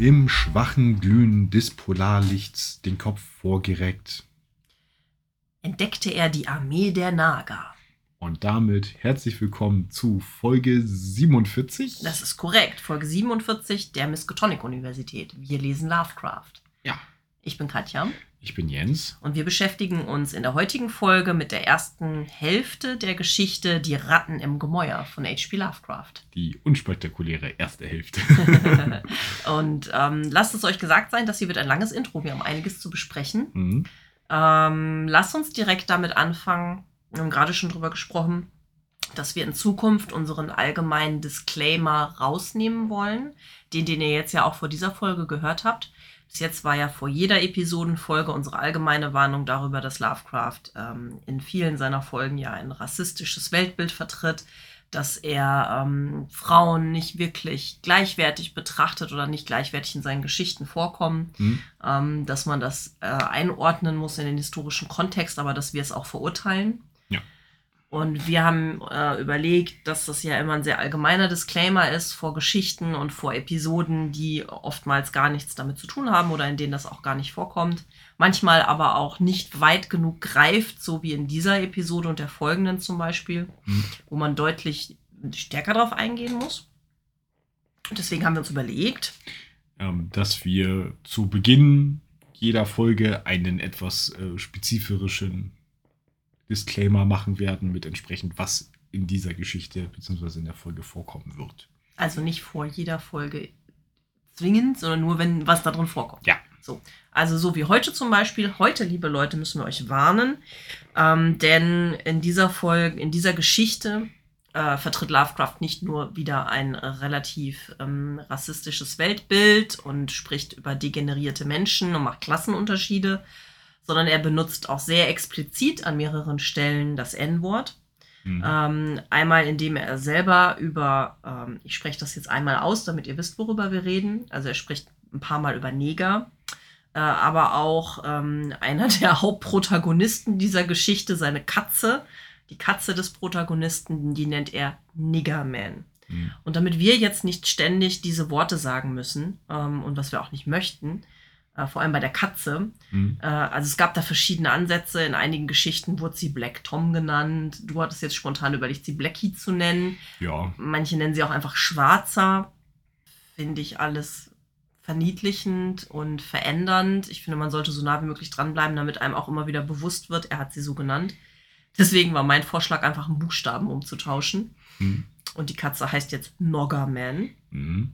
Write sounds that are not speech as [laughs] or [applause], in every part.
Im schwachen Glühen des Polarlichts den Kopf vorgereckt. Entdeckte er die Armee der Naga. Und damit herzlich willkommen zu Folge 47. Das ist korrekt, Folge 47 der Miskatonic Universität. Wir lesen Lovecraft. Ja. Ich bin Katja. Ich bin Jens. Und wir beschäftigen uns in der heutigen Folge mit der ersten Hälfte der Geschichte Die Ratten im Gemäuer von H.P. Lovecraft. Die unspektakuläre erste Hälfte. [laughs] und ähm, lasst es euch gesagt sein, das hier wird ein langes Intro. Wir haben einiges zu besprechen. Mhm. Ähm, lasst uns direkt damit anfangen. Wir haben gerade schon drüber gesprochen, dass wir in Zukunft unseren allgemeinen Disclaimer rausnehmen wollen, den, den ihr jetzt ja auch vor dieser Folge gehört habt. Bis jetzt war ja vor jeder Episodenfolge unsere allgemeine Warnung darüber, dass Lovecraft ähm, in vielen seiner Folgen ja ein rassistisches Weltbild vertritt, dass er ähm, Frauen nicht wirklich gleichwertig betrachtet oder nicht gleichwertig in seinen Geschichten vorkommen, Mhm. ähm, dass man das äh, einordnen muss in den historischen Kontext, aber dass wir es auch verurteilen. Und wir haben äh, überlegt, dass das ja immer ein sehr allgemeiner Disclaimer ist vor Geschichten und vor Episoden, die oftmals gar nichts damit zu tun haben oder in denen das auch gar nicht vorkommt. Manchmal aber auch nicht weit genug greift, so wie in dieser Episode und der folgenden zum Beispiel, Mhm. wo man deutlich stärker darauf eingehen muss. Und deswegen haben wir uns überlegt, ähm, dass wir zu Beginn jeder Folge einen etwas äh, spezifischen Disclaimer machen werden, mit entsprechend, was in dieser Geschichte bzw. in der Folge vorkommen wird. also nicht vor jeder Folge zwingend, sondern nur, wenn was da drin vorkommt. Ja. So. Also so wie heute zum Beispiel. Heute, liebe Leute, müssen wir euch warnen. Ähm, denn in dieser Folge, in dieser Geschichte äh, vertritt Lovecraft nicht nur wieder ein relativ ähm, rassistisches Weltbild und spricht über degenerierte Menschen und macht Klassenunterschiede, sondern er benutzt auch sehr explizit an mehreren Stellen das N-Wort. Mhm. Ähm, einmal, indem er selber über, ähm, ich spreche das jetzt einmal aus, damit ihr wisst, worüber wir reden. Also er spricht ein paar Mal über Neger, äh, aber auch ähm, einer [laughs] der Hauptprotagonisten dieser Geschichte, seine Katze, die Katze des Protagonisten, die nennt er Niggerman. Mhm. Und damit wir jetzt nicht ständig diese Worte sagen müssen ähm, und was wir auch nicht möchten, äh, vor allem bei der Katze, Mhm. äh, also es gab da verschiedene Ansätze. In einigen Geschichten wurde sie Black Tom genannt. Du hattest jetzt spontan überlegt, sie Blackie zu nennen. Ja, Manche nennen sie auch einfach Schwarzer. Finde ich alles verniedlichend und verändernd. Ich finde, man sollte so nah wie möglich dranbleiben, damit einem auch immer wieder bewusst wird, er hat sie so genannt. Deswegen war mein Vorschlag, einfach einen Buchstaben umzutauschen. Mhm. Und die Katze heißt jetzt Noggerman. Mhm.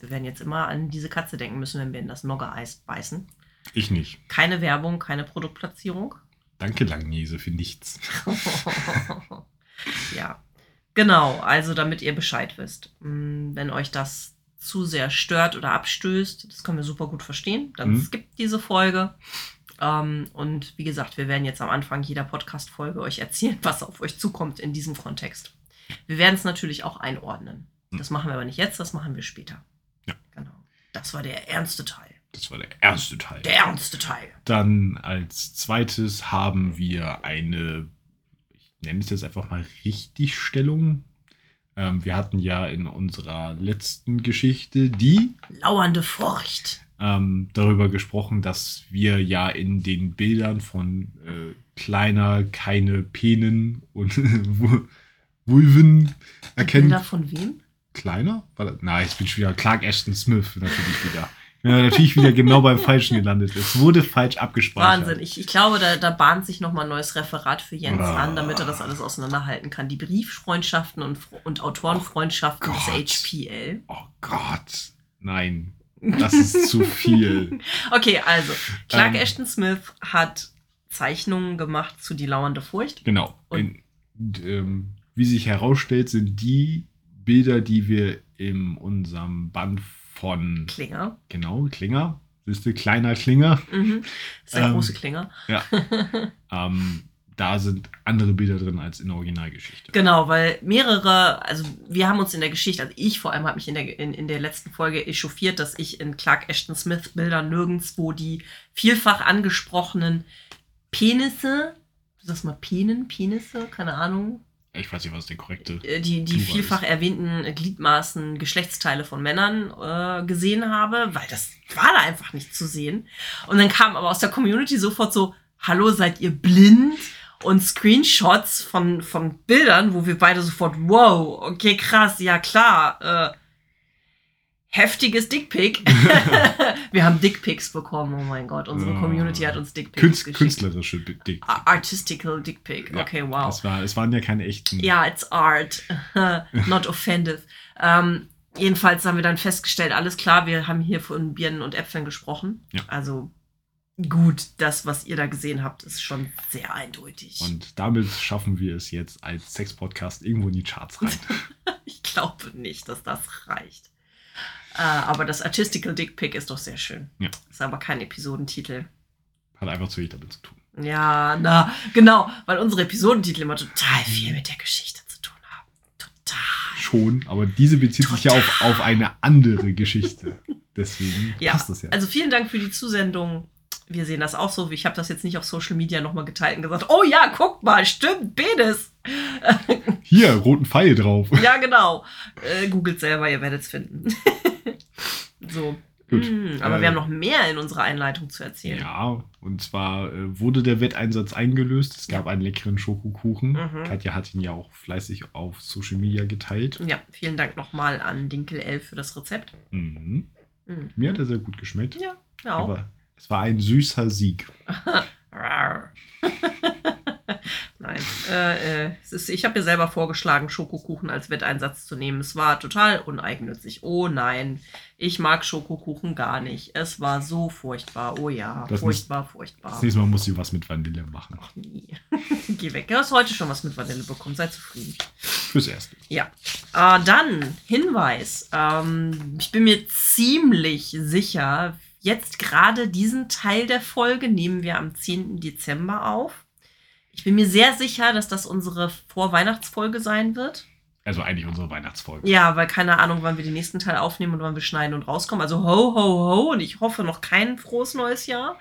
Wir werden jetzt immer an diese Katze denken müssen, wenn wir in das Nogger-Eis beißen. ich nicht. Keine Werbung, keine Produktplatzierung. Danke, Langnese, für nichts. [laughs] ja, genau. Also, damit ihr Bescheid wisst. Mm, Wenn euch das zu sehr stört oder abstößt, das können wir super gut verstehen, dann Mhm. skippt diese Folge. Ähm, und wie gesagt, wir werden jetzt am Anfang jeder Podcast-Folge euch erzählen, was auf euch zukommt in diesem Kontext. Wir werden es natürlich auch einordnen. Mhm. Das machen wir aber nicht jetzt, das machen wir später. Ja. Genau. Das war der ernste Teil. Das war der erste Teil. Der ernste Teil. Dann als zweites haben wir eine, ich nenne es jetzt einfach mal Richtigstellung. Ähm, wir hatten ja in unserer letzten Geschichte die Lauernde Furcht. ähm, darüber gesprochen, dass wir ja in den Bildern von äh, kleiner, keine Penen und [laughs] Vul- Vulven erkennen. Bilder von wem? Kleiner? War? Nein, ich bin schon wieder Clark Ashton Smith natürlich wieder. Ja, natürlich wieder genau beim Falschen gelandet. Es wurde falsch abgespeichert. Wahnsinn. Ich, ich glaube, da, da bahnt sich nochmal ein neues Referat für Jens Ah. an, damit er das alles auseinanderhalten kann. Die Brieffreundschaften und, und Autorenfreundschaften Oh des. HPL. Oh Gott. Nein. Das ist zu viel. [laughs] Okay, also, Clark Ähm. Ashton Smith hat Zeichnungen gemacht zu Die lauernde Furcht. Genau. Und- In, ähm, wie sich herausstellt, sind die Bilder, die wir in unserem Band von Klinger. Genau, Klinger. Siehst du, kleiner Klinger. Mhm. Das ist der Ähm, große Klinger. Ja. ähm, da sind andere Bilder drin als in der Originalgeschichte. Genau, weil mehrere, also wir haben uns in der Geschichte, also ich vor allem habe mich in der, in, in der letzten Folge echauffiert, dass ich in Clark Ashton Smith Bildern nirgendwo die vielfach angesprochenen Penisse, du sagst mal Penen, Penisse, keine Ahnung, Ich weiß nicht, was der korrekte. äh, die, die vielfach erwähnten Gliedmaßen, Geschlechtsteile von Männern äh, gesehen habe, weil das war da einfach nicht zu sehen. Und dann kam aber aus der Community sofort so, hallo, seid ihr blind? Und Screenshots von, von Bildern, wo wir beide sofort, wow, okay, krass, ja klar, äh, heftiges Dickpick. [laughs] wir haben Dickpics bekommen, oh mein Gott, unsere Ja. Community hat uns Dickpics Künst, geschickt. künstlerische Dick. A- Artistical Dickpic, Ja, okay, wow. Das war, es waren ja keine echten. Ja, it's art. [laughs] Not offensive. Ähm, jedenfalls haben wir dann festgestellt, alles klar, wir haben hier von Birnen und Äpfeln gesprochen. Ja. Also gut, das, was ihr da gesehen habt, ist schon sehr eindeutig. Und damit schaffen wir es jetzt als Sex-Podcast irgendwo in die Charts rein. [laughs] ich glaube nicht, dass das reicht. Äh, aber das Artistical Dick Pic ist doch sehr schön. Ja. Ist aber kein Episodentitel. Hat einfach zu wenig damit zu tun. Ja, na, genau, weil unsere Episodentitel immer total viel mit der Geschichte zu tun haben. Total. Schon, aber diese bezieht sich ja auf, auf eine andere Geschichte. [laughs] Deswegen Ja, passt das ja. Also vielen Dank für die Zusendung. Wir sehen das auch so. Ich habe das jetzt nicht auf Social Media nochmal geteilt und gesagt, oh ja, guck mal, stimmt, Penis. Hier, roten Pfeil drauf. [laughs] Ja, genau. Äh, googelt selber, ihr werdet es finden. [laughs] so. Gut. Mm, aber Äh, wir haben noch mehr in unserer Einleitung zu erzählen. Ja, und zwar äh, wurde der Wetteinsatz eingelöst. Es gab einen leckeren Schokokuchen. Mhm. Katja hat ihn ja auch fleißig auf Social Media geteilt. Ja, vielen Dank nochmal an Dinkel 11 für das Rezept. Mhm. Mhm. Mir hat er sehr gut geschmeckt. Ja, ja auch. Aber es war ein süßer Sieg. [laughs] [laughs] Nein, äh, äh, es ist, ich habe mir selber vorgeschlagen, Schokokuchen als Wetteinsatz zu nehmen. Es war total uneigennützig. Oh nein, ich mag Schokokuchen gar nicht. Es war so furchtbar. Oh ja, Das furchtbar, furchtbar. Das nächste Mal muss sie was mit Vanille machen. Ach nie. [laughs] Geh weg. Du hast heute schon was mit Vanille bekommen. Sei zufrieden. Fürs Erste. Ja. Äh, dann Hinweis. Ähm, ich bin mir ziemlich sicher, jetzt gerade diesen Teil der Folge nehmen wir am 10. Dezember auf. Ich bin mir sehr sicher, dass das unsere Vorweihnachtsfolge sein wird. Also eigentlich unsere Weihnachtsfolge. Ja, weil keine Ahnung, wann wir den nächsten Teil aufnehmen und wann wir schneiden und rauskommen. Also ho, ho, ho. Und ich hoffe noch kein frohes neues Jahr.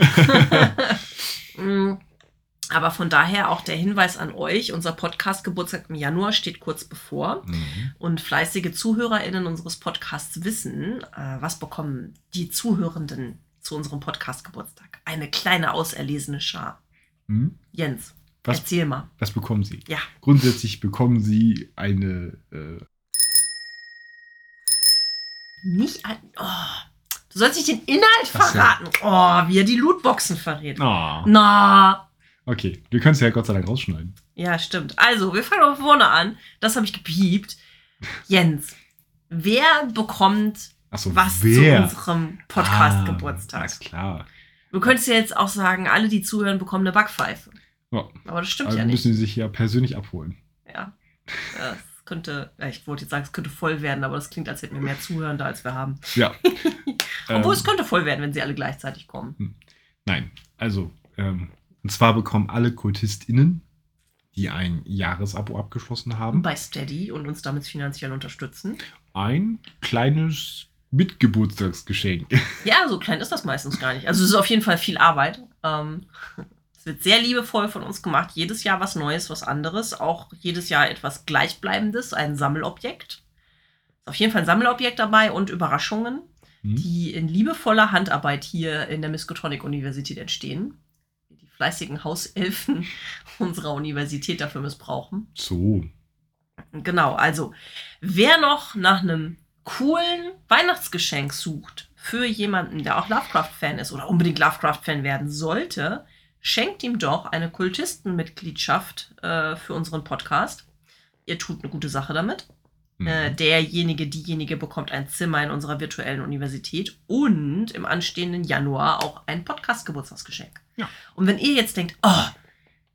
[laughs] [laughs] [laughs] Aber von daher auch der Hinweis an euch, unser Podcast-Geburtstag im Januar steht kurz bevor. Mhm. Und fleißige ZuhörerInnen unseres Podcasts wissen, äh, was bekommen die Zuhörenden zu unserem Podcast-Geburtstag? Eine kleine auserlesene Schar. Hm? Jens, Was, erzähl mal. was bekommen sie? Ja. Grundsätzlich bekommen sie eine. Äh, Nicht an. Oh, du sollst nicht den Inhalt verraten. Oh, wie er die Lootboxen verrät. ah, Na. Okay. Wir können es ja Gott sei Dank rausschneiden. Ja, stimmt. Also, wir fangen von vorne an. Das habe ich gepiept. Jens, wer bekommt Achso, was wer? zu unserem Ah, Podcast-Geburtstag? Alles klar. Du könntest ja jetzt auch sagen, alle, die zuhören, bekommen eine Backpfeife. Ja. Aber das stimmt Aber ja müssen nicht. sie sich ja persönlich abholen. Ja. Das könnte, ich wollte jetzt sagen, es könnte voll werden, aber das klingt, als hätten wir mehr Zuhörende, als wir haben. Ja. [laughs] Obwohl Ähm, es könnte voll werden, wenn sie alle gleichzeitig kommen. Nein, also, ähm, und zwar bekommen alle KultistInnen, die ein Jahresabo abgeschlossen haben, Bei Steady und uns damit finanziell unterstützen. ein kleines Mitgeburtstagsgeschenk. [laughs] Ja, so klein ist das meistens gar nicht. Also es ist auf jeden Fall viel Arbeit. Ähm, es wird sehr liebevoll von uns gemacht. Jedes Jahr was Neues, was anderes. Auch jedes Jahr etwas Gleichbleibendes, ein Sammelobjekt. Ist auf jeden Fall ein Sammelobjekt dabei und Überraschungen, Hm? die in liebevoller Handarbeit hier in der Miskatonic-Universität entstehen. Fleißigen Hauselfen [laughs] unserer Universität dafür missbrauchen. So. Genau, also wer noch nach einem coolen Weihnachtsgeschenk sucht für jemanden, der auch Lovecraft-Fan ist oder unbedingt Lovecraft-Fan werden sollte, schenkt ihm doch eine Kultistenmitgliedschaft äh, für unseren Podcast. Ihr tut eine gute Sache damit. Mhm. Äh, derjenige, diejenige bekommt ein Zimmer in unserer virtuellen Universität und im anstehenden Januar auch ein Podcast-Geburtstagsgeschenk. Ja. Und wenn ihr jetzt denkt, oh,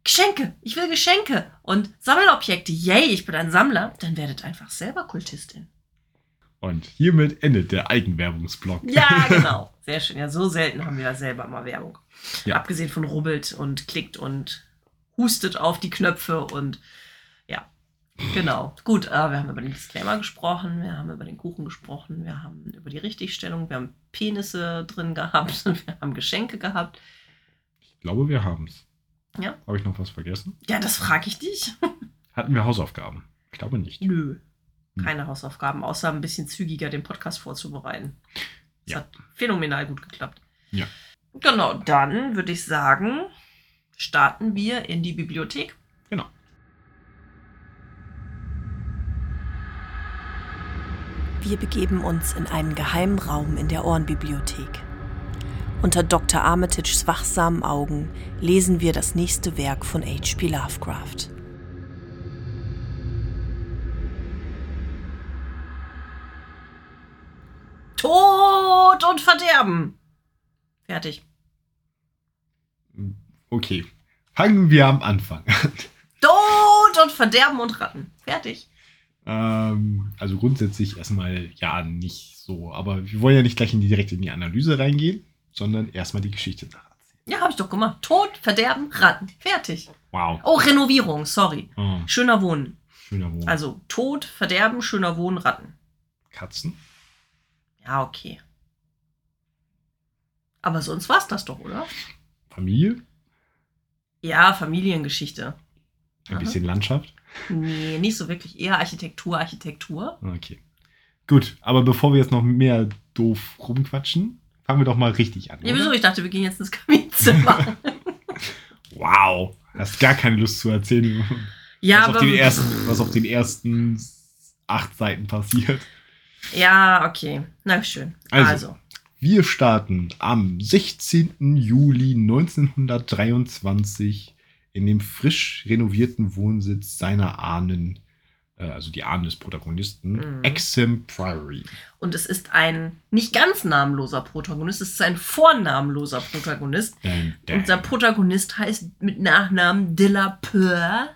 Geschenke, ich will Geschenke und Sammelobjekte. Yay, ich bin ein Sammler. Dann werdet einfach selber Kultistin. Und hiermit endet der Eigenwerbungsblock. Ja, [laughs] genau. Sehr schön. Ja, so selten haben wir ja selber mal Werbung. Ja. Abgesehen von rubbelt und klickt und hustet auf die Knöpfe und ja, genau. Gut, äh, wir haben über den Disclaimer gesprochen, wir haben über den Kuchen gesprochen, wir haben über die Richtigstellung, wir haben Penisse drin gehabt, [laughs] wir haben Geschenke gehabt. Ich glaube, wir haben es. Ja. Habe ich noch was vergessen? Ja, das frage ich dich. [laughs] Hatten wir Hausaufgaben? Ich glaube nicht. Nö. Hm. Keine Hausaufgaben, außer ein bisschen zügiger den Podcast vorzubereiten. Das Ja. hat phänomenal gut geklappt. Ja. Genau, dann würde ich sagen, starten wir in die Bibliothek. Genau. Wir begeben uns in einen geheimen Raum in der Ohrenbibliothek. Unter Dr. Armitages wachsamen Augen lesen wir das nächste Werk von H.P. Lovecraft. Tod und Verderben. Fertig. Okay. Fangen wir am Anfang an. Tod und Verderben und Ratten. Fertig. Ähm, also grundsätzlich erstmal ja nicht so, aber wir wollen ja nicht gleich in die, direkt in die Analyse reingehen, sondern erstmal die Geschichte nacherzählen. Ja, habe ich doch gemacht. Tod, Verderben, Ratten. Fertig. Wow. Oh, Renovierung, sorry. Oh, Schöner Wohnen. schöner Wohn. Also Tod, Verderben, schöner Wohnen, Ratten. Katzen. Ja, okay. Aber sonst war's das doch, oder? Familie. Ja, Familiengeschichte. Ein Aha. bisschen Landschaft. Nee, nicht so wirklich. Eher Architektur, Architektur. Okay. Gut, aber bevor wir jetzt noch mehr doof rumquatschen, fangen wir doch mal richtig an. Ja, wieso? Ich dachte, wir gehen jetzt ins Kaminzimmer. [laughs] Wow. Hast gar keine Lust zu erzählen, ja, was, auf den ersten, was auf den ersten acht Seiten passiert. Ja, okay. Na schön. Also. Also. Wir starten am 16. Juli 1923 in dem frisch renovierten Wohnsitz seiner Ahnen, also die Ahnen des Protagonisten, Mhm. Exham Priory. Und es ist ein nicht ganz namenloser Protagonist, es ist ein vornamenloser Protagonist. Dun, dun. Unser Protagonist heißt mit Nachnamen Delapeur.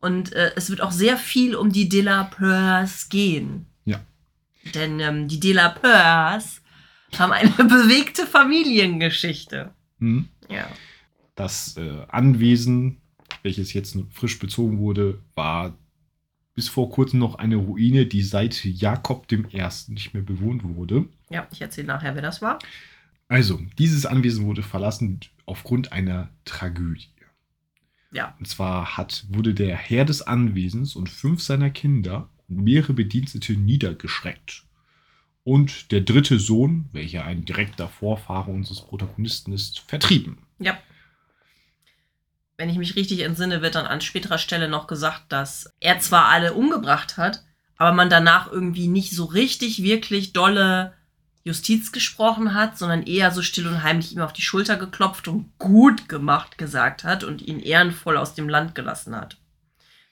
Und äh, es wird auch sehr viel um die Delapeurs gehen. Ja. Denn ähm, die Delapeurs haben eine [laughs] bewegte Familiengeschichte. Hm? Ja. Das äh, Anwesen, welches jetzt frisch bezogen wurde, war bis vor kurzem noch eine Ruine, die seit Jakob I. nicht mehr bewohnt wurde. Ja, ich erzähle nachher, wer das war. Also, dieses Anwesen wurde verlassen aufgrund einer Tragödie. Ja. Und zwar hat, wurde der Herr des Anwesens und fünf seiner Kinder und mehrere Bedienstete niedergeschreckt. Und der dritte Sohn, welcher ein direkter Vorfahre unseres Protagonisten ist, vertrieben. Ja. Wenn ich mich richtig entsinne, wird dann an späterer Stelle noch gesagt, dass er zwar alle umgebracht hat, aber man danach irgendwie nicht so richtig wirklich dolle Justiz gesprochen hat, sondern eher so still und heimlich ihm auf die Schulter geklopft und gut gemacht gesagt hat und ihn ehrenvoll aus dem Land gelassen hat.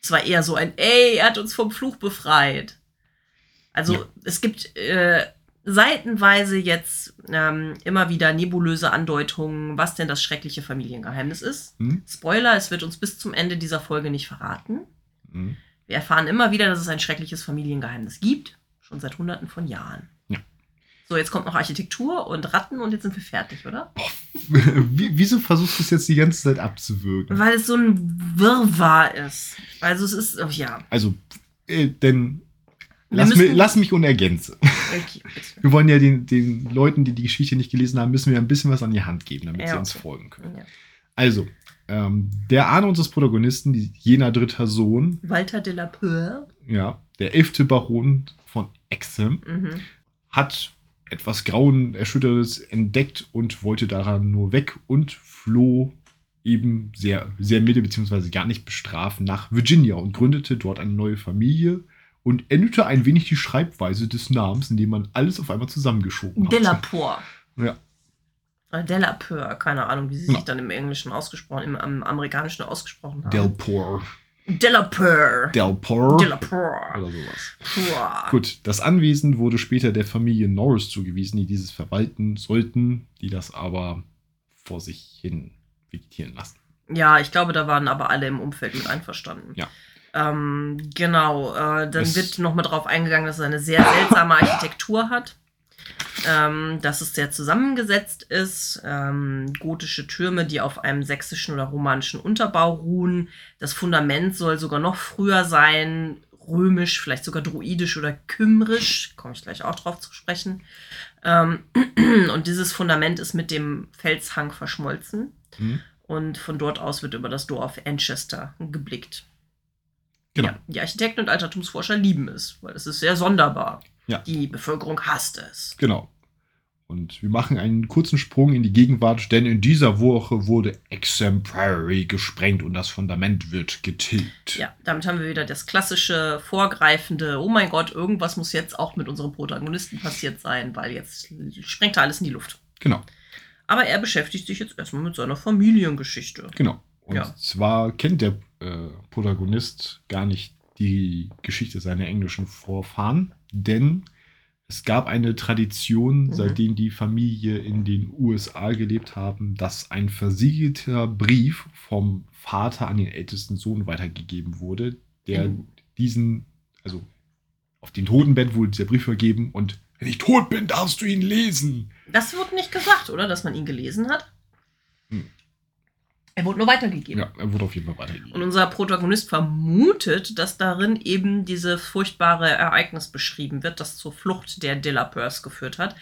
Es war eher so ein, ey, er hat uns vom Fluch befreit. Also Ja. es gibt äh, seitenweise jetzt ähm, immer wieder nebulöse Andeutungen, was denn das schreckliche Familiengeheimnis ist. Hm? Spoiler, es wird uns bis zum Ende dieser Folge nicht verraten. Hm? Wir erfahren immer wieder, dass es ein schreckliches Familiengeheimnis gibt, schon seit hunderten von Jahren. Ja. So, jetzt kommt noch Architektur und Ratten und jetzt sind wir fertig, oder? [laughs] Wie, wieso versuchst du es jetzt die ganze Zeit abzuwürgen? Weil es so ein Wirrwarr ist. Also es ist, oh, ja. Also, äh, denn lass, mi, lass mich unergänze. Okay, bitte. Wir wollen ja den, den Leuten, die die Geschichte nicht gelesen haben, müssen wir ein bisschen was an die Hand geben, damit Ja, sie uns okay. folgen können. Ja. Also, ähm, der Ahne unseres Protagonisten, die, jener dritter Sohn, Walter de la Peur. ja, der elfte Baron von Exham, Mhm. hat etwas Grauenerschüttertes entdeckt und wollte daran nur weg und floh eben sehr, sehr milde beziehungsweise gar nicht bestrafen nach Virginia und gründete dort eine neue Familie und änderte ein wenig die Schreibweise des Namens, indem man alles auf einmal zusammengeschoben hat. De la Peur. Ja. Oder De la Peur, keine Ahnung, wie sie Ja. sich dann im Englischen ausgesprochen, im, am amerikanischen ausgesprochen haben. Delpor. De la Peur. Delpor. De la Peur. Oder sowas. Peur. Gut, das Anwesen wurde später der Familie Norris zugewiesen, die dieses verwalten sollten, die das aber vor sich hin vegetieren lassen. Ja, ich glaube, da waren aber alle im Umfeld mit einverstanden. Ja. Ähm, genau, äh, dann Es- wird nochmal drauf eingegangen, dass es eine sehr seltsame Architektur hat. Ähm, dass es sehr zusammengesetzt ist. Ähm, gotische Türme, die auf einem sächsischen oder romanischen Unterbau ruhen. Das Fundament soll sogar noch früher sein. Römisch, vielleicht sogar druidisch oder kymrisch. Komme ich gleich auch drauf zu sprechen. Ähm, [clears throat] und dieses Fundament ist mit dem Felshang verschmolzen. Mhm. Und von dort aus wird über das Dorf Anchester geblickt. Genau. Ja, die Architekten und Altertumsforscher lieben es, weil es ist sehr sonderbar. Ja. Die Bevölkerung hasst es. Genau. Und wir machen einen kurzen Sprung in die Gegenwart, denn in dieser Woche wurde Exham Priory gesprengt und das Fundament wird getilgt. Ja, damit haben wir wieder das klassische, vorgreifende, oh mein Gott, irgendwas muss jetzt auch mit unserem Protagonisten passiert sein, weil jetzt sprengt er alles in die Luft. Genau, Aber er beschäftigt sich jetzt erstmal mit seiner Familiengeschichte. genau. Und Ja. zwar kennt der äh, Protagonist gar nicht die Geschichte seiner englischen Vorfahren, denn es gab eine Tradition, Mhm. seitdem die Familie in den USA gelebt haben, dass ein versiegelter Brief vom Vater an den ältesten Sohn weitergegeben wurde, der Mhm. diesen, also auf dem Totenbett wurde dieser Brief vergeben und wenn ich tot bin, darfst du ihn lesen. Das wird nicht gesagt, oder? Dass man ihn gelesen hat. Er wurde nur weitergegeben. Ja, er wurde auf jeden Fall weitergegeben. Und unser Protagonist vermutet, dass darin eben dieses furchtbare Ereignis beschrieben wird, das zur Flucht der Delapeurs geführt hat.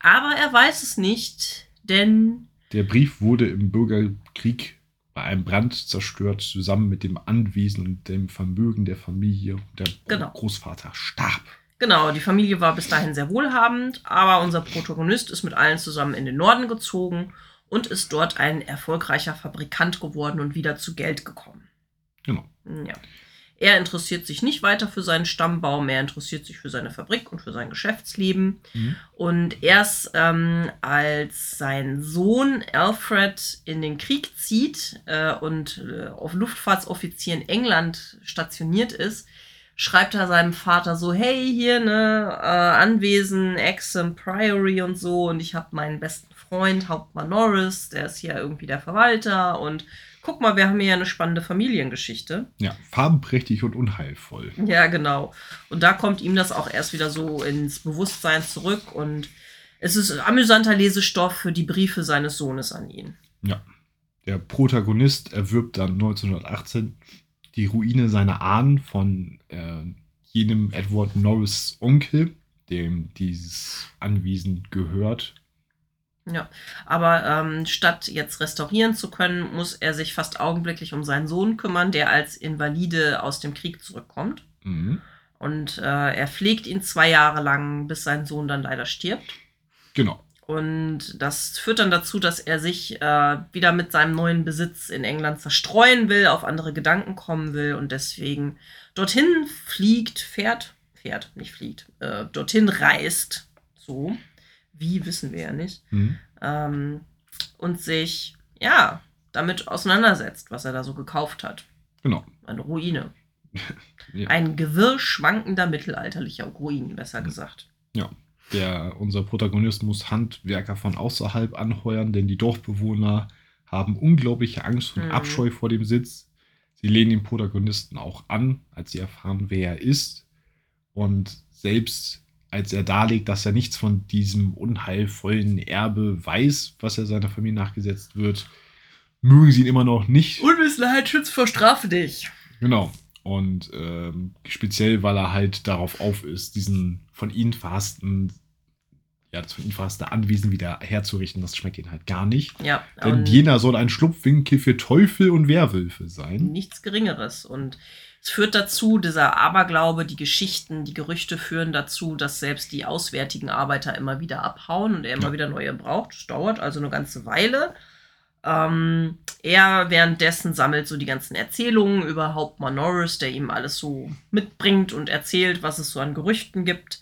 Aber er weiß es nicht, denn Der Brief wurde im Bürgerkrieg bei einem Brand zerstört, zusammen mit dem Anwesen und dem Vermögen der Familie. Der Genau. Großvater starb. genau, die Familie war bis dahin sehr wohlhabend, aber unser Protagonist ist mit allen zusammen in den Norden gezogen und ist dort ein erfolgreicher Fabrikant geworden und wieder zu Geld gekommen. Genau. Ja. Er interessiert sich nicht weiter für seinen Stammbaum, er interessiert sich für seine Fabrik und für sein Geschäftsleben. Mhm. Und erst ähm, als sein Sohn Alfred in den Krieg zieht äh, und äh, auf Luftfahrtsoffizier in England stationiert ist, schreibt er seinem Vater so, hey, hier, ne, äh, Anwesen, Exham Priory und so, und ich habe meinen besten Freund, Hauptmann Norris, der ist hier irgendwie der Verwalter und guck mal, wir haben hier eine spannende Familiengeschichte. Ja, farbenprächtig und unheilvoll. Ja, genau. Und da kommt ihm das auch erst wieder so ins Bewusstsein zurück und es ist amüsanter Lesestoff für die Briefe seines Sohnes an ihn. Ja. Der Protagonist erwirbt dann 1918 die Ruine seiner Ahnen von äh, jenem Edward Norris Onkel, dem dieses Anwesen gehört. Ja, aber ähm, statt jetzt restaurieren zu können, muss er sich fast augenblicklich um seinen Sohn kümmern, der als Invalide aus dem Krieg zurückkommt. Mhm. Und äh, er pflegt ihn zwei Jahre lang, bis sein Sohn dann leider stirbt. Genau. Und das führt dann dazu, dass er sich äh, wieder mit seinem neuen Besitz in England zerstreuen will, auf andere Gedanken kommen will und deswegen dorthin fliegt, fährt, fährt, nicht fliegt, äh, dorthin reist. So. Wie wissen wir ja nicht. Mhm. Ähm, und sich, ja, damit auseinandersetzt, was er da so gekauft hat. Genau. Eine Ruine. [laughs] Ja. Ein Gewirr schwankender mittelalterlicher Ruinen, besser gesagt. Ja. Der, unser Protagonist muss Handwerker von außerhalb anheuern, denn die Dorfbewohner haben unglaubliche Angst und Mhm. Abscheu vor dem Sitz. Sie lehnen den Protagonisten auch an, als sie erfahren, wer er ist. Und selbst als er darlegt, dass er nichts von diesem unheilvollen Erbe weiß, was er seiner Familie nachgesetzt wird, mögen sie ihn immer noch nicht. Unwissenheit schützt vor Strafe dich. Genau. Und ähm, speziell, weil er halt darauf auf ist, diesen von ihnen verhassten, ja, das verhasste Anwesen wieder herzurichten, das schmeckt ihnen halt gar nicht. Ja, Denn und jener soll ein Schlupfwinkel für Teufel und Werwölfe sein. nichts Geringeres. Und es führt dazu, dieser Aberglaube, die Geschichten, die Gerüchte führen dazu, dass selbst die auswärtigen Arbeiter immer wieder abhauen und er immer Ja. wieder neue braucht. Das dauert also eine ganze Weile. Ähm, er währenddessen sammelt so die ganzen Erzählungen über Hauptmann Norris, der ihm alles so mitbringt und erzählt, was es so an Gerüchten gibt.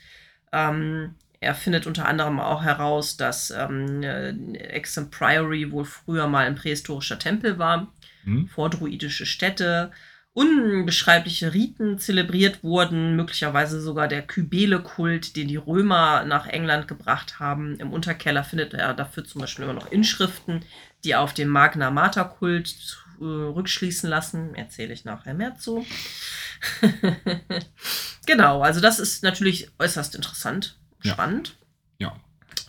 Ähm, er findet unter anderem auch heraus, dass ähm, äh, Priory wohl früher mal ein prähistorischer Tempel war Hm? vordruidische Städte, unbeschreibliche Riten zelebriert wurden, möglicherweise sogar der Kybele-Kult, den die Römer nach England gebracht haben. Im Unterkeller findet er dafür zum Beispiel immer noch Inschriften, die auf den Magna Mater-Kult äh, rückschließen lassen. Erzähle ich nachher mehr zu. [laughs] genau, also das ist natürlich äußerst interessant, Ja. spannend. Ja.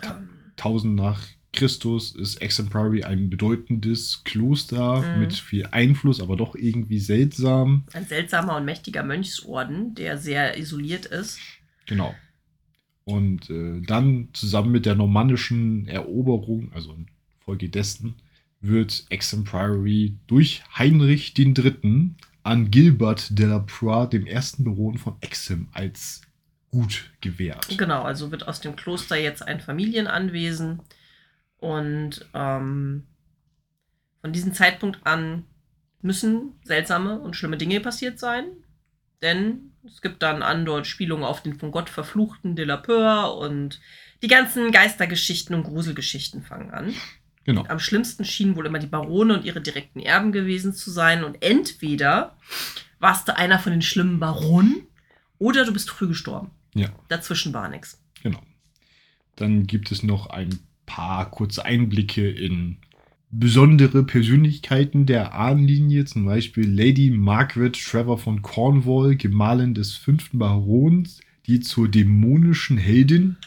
Ähm, 1000 nach Christus ist Exemplary ein bedeutendes Kloster Mhm. mit viel Einfluss, aber doch irgendwie seltsam. ein seltsamer und mächtiger Mönchsorden, der sehr isoliert ist. Genau. Und äh, dann zusammen mit der normannischen Eroberung, also in Folge dessen, wird Exemplary durch Heinrich III. an Gilbert de la Proie, dem ersten Baron von Exim, als gut gewährt. Genau, also wird aus dem Kloster jetzt ein Familienanwesen. Und ähm, von diesem Zeitpunkt an müssen seltsame und schlimme Dinge passiert sein. Denn es gibt dann Andeutspielungen auf den von Gott verfluchten de la Peur und die ganzen Geistergeschichten und Gruselgeschichten fangen an. Genau. Am schlimmsten schienen wohl immer die Barone und ihre direkten Erben gewesen zu sein. Und entweder warst du einer von den schlimmen Baronen oder du bist früh gestorben. Ja. Dazwischen war nichts. Genau. Dann gibt es noch ein paar kurze Einblicke in besondere Persönlichkeiten der Ahnenlinie, zum Beispiel Lady Margaret Trevor von Cornwall, Gemahlin des fünften Barons, die zur dämonischen Heldin,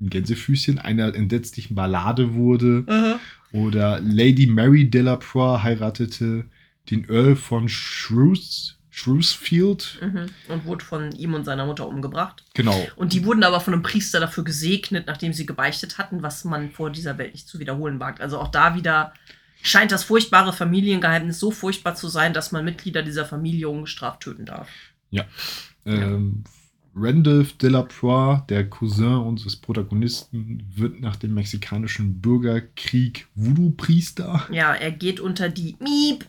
in Gänsefüßchen, einer entsetzlichen Ballade wurde. Oder Lady Mary Delaproie heiratete den Earl von Shrews, Shrewsfield. Mhm. Und wurde von ihm und seiner Mutter umgebracht. Genau. Und die wurden aber von einem Priester dafür gesegnet, nachdem sie gebeichtet hatten, was man vor dieser Welt nicht zu wiederholen wagt. Also auch da wieder scheint das furchtbare Familiengeheimnis so furchtbar zu sein, dass man Mitglieder dieser Familie ungestraft töten darf. Ähm, Randolph Delaproie, der Cousin unseres Protagonisten, wird nach dem mexikanischen Bürgerkrieg Voodoo-Priester. Ja, er geht unter die Miep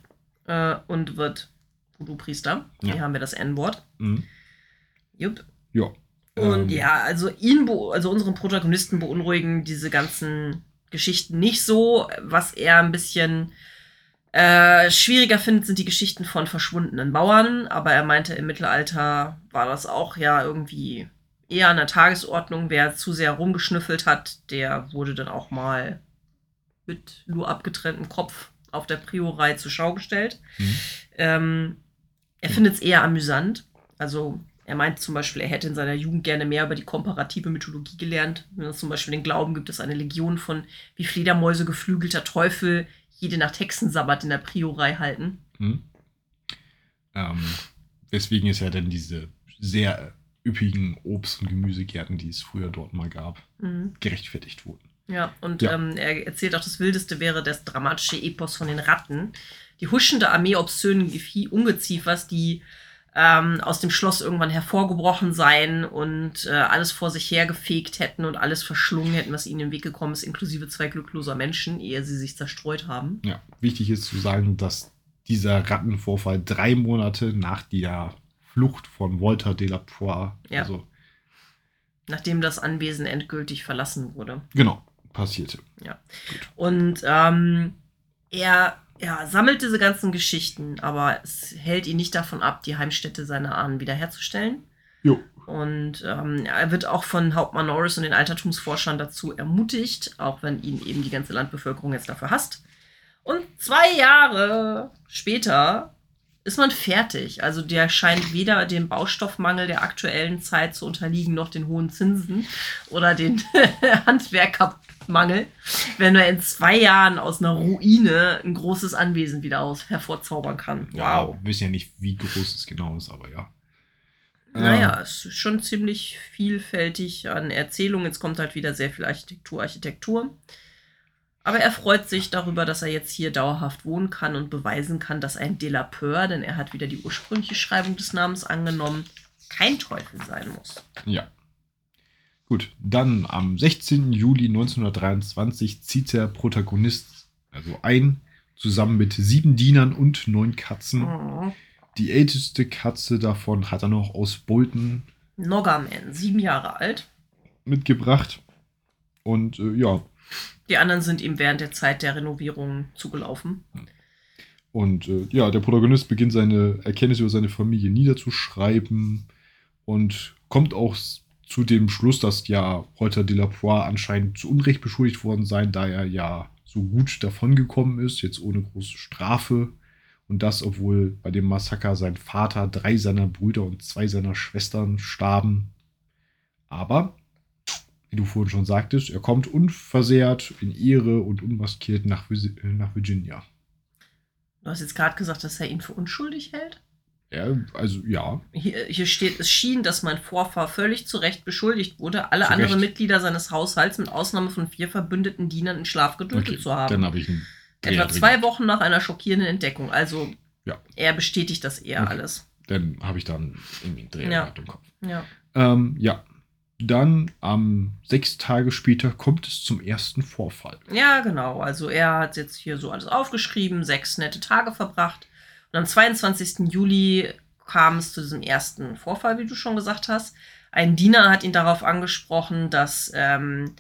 äh, und wird Voodoo-Priester. Ja. Hier haben wir das N-Wort. Mhm. Jupp. Ja. Und Ähm, ja, also ihn, also unseren Protagonisten beunruhigen diese ganzen Geschichten nicht so. Was er ein bisschen äh, schwieriger findet, sind die Geschichten von verschwundenen Bauern. Aber er meinte, im Mittelalter war das auch ja irgendwie eher an der Tagesordnung. Wer zu sehr rumgeschnüffelt hat, der wurde dann auch mal mit nur abgetrenntem Kopf auf der Priorei zur Schau gestellt. Mhm. Ähm, er findet es eher amüsant. Also er meint zum Beispiel, er hätte in seiner Jugend gerne mehr über die komparative Mythologie gelernt. Wenn es zum Beispiel den Glauben gibt, es eine Legion von wie Fledermäuse geflügelter Teufel jede Nacht Hexensabbat in der Priorei halten. Mhm. Ähm, weswegen es ja dann diese sehr üppigen Obst- und Gemüsegärten, die es früher dort mal gab, Mhm. gerechtfertigt wurden. Ja, und Ja. Ähm, er erzählt auch, das Wildeste wäre das dramatische Epos von den Ratten. Die huschende Armee obszönen Ungeziefers, die ähm, aus dem Schloss irgendwann hervorgebrochen seien und äh, alles vor sich hergefegt hätten und alles verschlungen hätten, was ihnen im Weg gekommen ist, inklusive zwei glückloser Menschen, ehe sie sich zerstreut haben. Ja, wichtig ist zu sagen, dass dieser Rattenvorfall drei Monate nach der Flucht von Walter de la Proie, Ja. also Nachdem das Anwesen endgültig verlassen wurde. genau, passierte. Und ähm, er ja, sammelt diese ganzen Geschichten, aber es hält ihn nicht davon ab, die Heimstätte seiner Ahnen wiederherzustellen. Jo. Und ähm, er wird auch von Hauptmann Norris und den Altertumsforschern dazu ermutigt, auch wenn ihn eben die ganze Landbevölkerung jetzt dafür hasst. Und zwei Jahre später ist man fertig. Also der scheint weder dem Baustoffmangel der aktuellen Zeit zu unterliegen, noch den hohen Zinsen oder den [laughs] Handwerkermangel, wenn er in zwei Jahren aus einer Ruine ein großes Anwesen wieder aus hervorzaubern kann. Ja, wir wissen ja nicht, wie groß es genau ist, aber ja. Naja, es ist schon ziemlich vielfältig an Erzählungen. Jetzt kommt halt wieder sehr viel Architektur, Architektur. Aber er freut sich darüber, dass er jetzt hier dauerhaft wohnen kann und beweisen kann, dass ein Delapeur, denn er hat wieder die ursprüngliche Schreibung des Namens angenommen, kein Teufel sein muss. Ja. Gut, dann am 16. Juli 1923 zieht der Protagonist also ein, zusammen mit sieben Dienern und neun Katzen. Mhm. Die älteste Katze davon hat er noch aus Bolton Noggerman, sieben Jahre alt. mitgebracht. Und äh, ja, Die anderen sind ihm während der Zeit der Renovierung zugelaufen. Und äh, ja, der Protagonist beginnt seine Erkenntnisse über seine Familie niederzuschreiben und kommt auch zu dem Schluss, dass ja Reuter de la Poix anscheinend zu Unrecht beschuldigt worden sein, da er ja so gut davongekommen ist, jetzt ohne große Strafe. Und das, obwohl bei dem Massaker sein Vater, drei seiner Brüder und zwei seiner Schwestern starben. Aber, wie du vorhin schon sagtest, er kommt unversehrt, in Ehre und unmaskiert nach, nach Virginia. Du hast jetzt gerade gesagt, dass er ihn für unschuldig hält. Ja, also ja, Hier, hier steht, es schien, dass mein Vorfahr völlig zu Recht beschuldigt wurde, alle Zu anderen Recht. Mitglieder seines Haushalts mit Ausnahme von vier verbündeten Dienern in Schlaf getötet okay. zu haben. Dann habe ich einen Etwa Dreher zwei drin. Wochen nach einer schockierenden Entdeckung. Also Ja. er bestätigt das eher Okay. alles. Dann habe ich dann irgendwie einen Dreher Ja. im Kopf. Ja. Ähm, ja. Dann, am sechs Tage später, kommt es zum ersten Vorfall. ja, genau. Also er hat jetzt hier so alles aufgeschrieben, sechs nette Tage verbracht. Und am 22. Juli kam es zu diesem ersten Vorfall, wie du schon gesagt hast. Ein Diener hat ihn darauf angesprochen, dass ähm,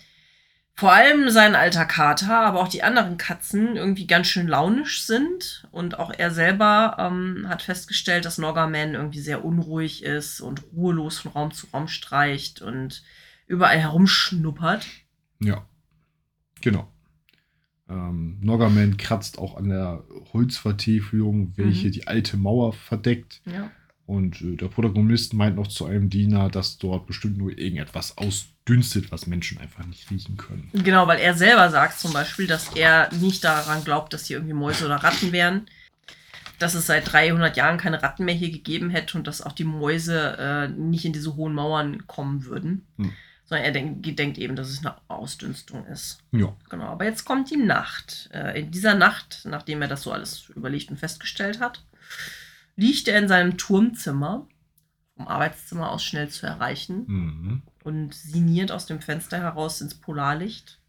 vor allem sein alter Kater, aber auch die anderen Katzen irgendwie ganz schön launisch sind. Und auch er selber ähm, hat festgestellt, dass Noggerman irgendwie sehr unruhig ist und ruhelos von Raum zu Raum streicht und überall herumschnuppert. Ja. Genau. Ähm, Noggerman kratzt auch an der Holzvertäfelung, welche Mhm. die alte Mauer verdeckt. Ja. Und äh, der Protagonist meint noch zu einem Diener, dass dort bestimmt nur irgendetwas ausdünstet, was Menschen einfach nicht riechen können. Genau, weil er selber sagt zum Beispiel, dass er nicht daran glaubt, dass hier irgendwie Mäuse oder Ratten wären. Dass es seit 300 Jahren keine Ratten mehr hier gegeben hätte und dass auch die Mäuse äh, nicht in diese hohen Mauern kommen würden. Hm. Sondern er denk, denkt eben, dass es eine Ausdünstung ist. Ja. Genau, aber jetzt kommt die Nacht. Äh, in dieser Nacht, nachdem er das so alles überlegt und festgestellt hat, liegt er in seinem Turmzimmer, vom Arbeitszimmer aus schnell zu erreichen, Mhm. und sinniert aus dem Fenster heraus ins Polarlicht.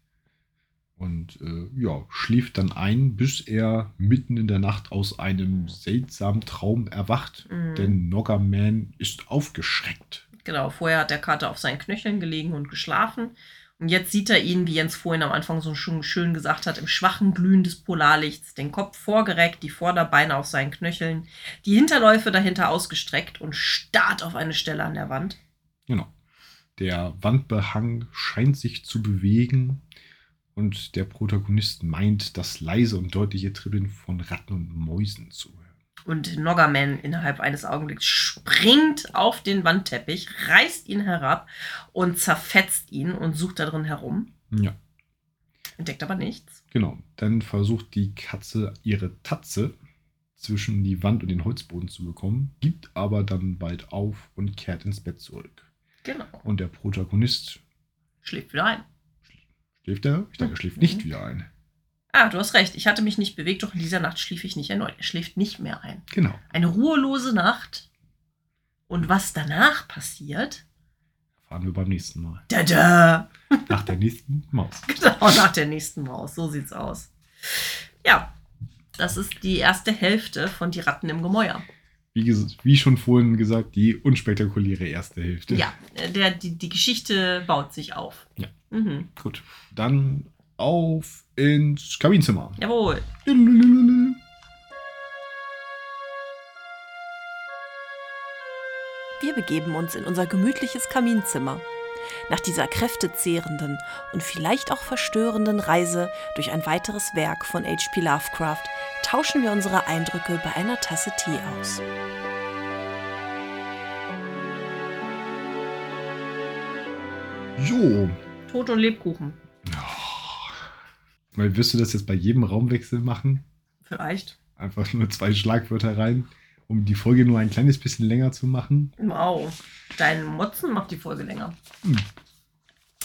Und äh, ja, schläft dann ein, bis er mitten in der Nacht aus einem seltsamen Traum erwacht. Mhm. Denn Noggerman ist aufgeschreckt. Genau, vorher hat der Kater auf seinen Knöcheln gelegen und geschlafen. Und jetzt sieht er ihn, wie Jens vorhin am Anfang so schon schön gesagt hat, im schwachen Glühen des Polarlichts, den Kopf vorgereckt, die Vorderbeine auf seinen Knöcheln, die Hinterläufe dahinter ausgestreckt und starrt auf eine Stelle an der Wand. Genau. Der Wandbehang scheint sich zu bewegen und der Protagonist meint, das leise und deutliche Tribbeln von Ratten und Mäusen zu hören. Und Noggerman innerhalb eines Augenblicks springt auf den Wandteppich, reißt ihn herab und zerfetzt ihn und sucht da drin herum. Ja, Entdeckt aber nichts. genau. Dann versucht die Katze ihre Tatze zwischen die Wand und den Holzboden zu bekommen, gibt aber dann bald auf und kehrt ins Bett zurück. Genau. Und der Protagonist Schläft wieder ein. schläft er? Ich dachte, er schläft nicht wieder ein. Ah, du hast recht. Ich hatte mich nicht bewegt, doch in dieser Nacht schlief ich nicht erneut. Er schläft nicht mehr ein. Genau. Eine ruhelose Nacht. Und was danach passiert? Fahren wir beim nächsten Mal. Tada! [laughs] Nach der nächsten Maus. Genau, nach der nächsten Maus. So sieht's aus. Ja, das ist die erste Hälfte von Die Ratten im Gemäuer. Wie, wie schon vorhin gesagt, die unspektakuläre erste Hälfte. Ja, äh, der, die, die Geschichte baut sich auf. Ja. Mhm. Gut. Dann auf ins Kabinenzimmer. Jawohl. Wir begeben uns in unser gemütliches Kaminzimmer. Nach dieser kräftezehrenden und vielleicht auch verstörenden Reise durch ein weiteres Werk von H.P. Lovecraft tauschen wir unsere Eindrücke bei einer Tasse Tee aus. Jo. Tod und Lebkuchen. Weil wirst du das jetzt bei jedem Raumwechsel machen? Vielleicht. Einfach nur zwei Schlagwörter rein, um die Folge nur ein kleines bisschen länger zu machen. Wow. Dein Motzen macht die Folge länger. Hm.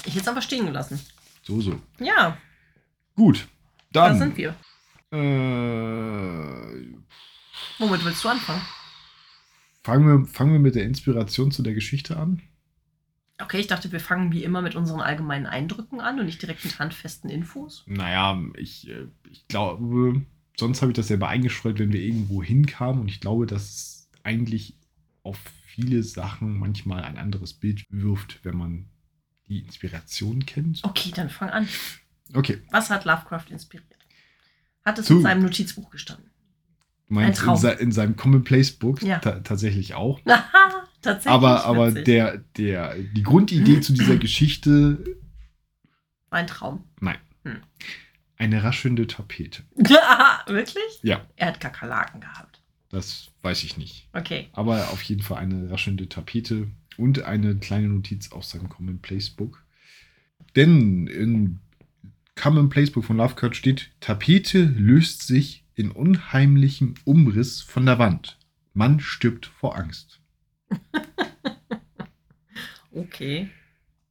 Ich hätte es einfach stehen gelassen. So, so. Ja, Gut. da Dann. sind wir. Äh, Womit willst du anfangen? fangen, wir, fangen wir mit der Inspiration zu der Geschichte an. Okay, ich dachte, wir fangen wie immer mit unseren allgemeinen Eindrücken an und nicht direkt mit handfesten Infos. Naja, ich, äh, ich glaube, sonst habe ich das selber eingestreut, wenn wir irgendwo hinkamen. Und ich glaube, dass es eigentlich auf viele Sachen manchmal ein anderes Bild wirft, wenn man die Inspiration kennt. Okay, dann fang an. Okay, Was hat Lovecraft inspiriert? Hat es Zu- in seinem Notizbuch gestanden? du meinst Ein in, in seinem Commonplace Book Ja. ta tatsächlich auch. [laughs] Tatsächlich. Aber, aber witzig. der, der, die Grundidee zu dieser [clears throat] Geschichte, Ein Traum. ein eine raschelnde Tapete. [laughs] Wirklich? Ja, Er hat Kakerlaken gehabt. das weiß ich nicht. Okay. Aber auf jeden Fall eine raschelnde Tapete und eine kleine Notiz aus seinem Commonplace Book. Denn in Commonplace Book von Lovecraft steht, Tapete löst sich in unheimlichem Umriss von der Wand. Man stirbt vor Angst. [laughs] Okay.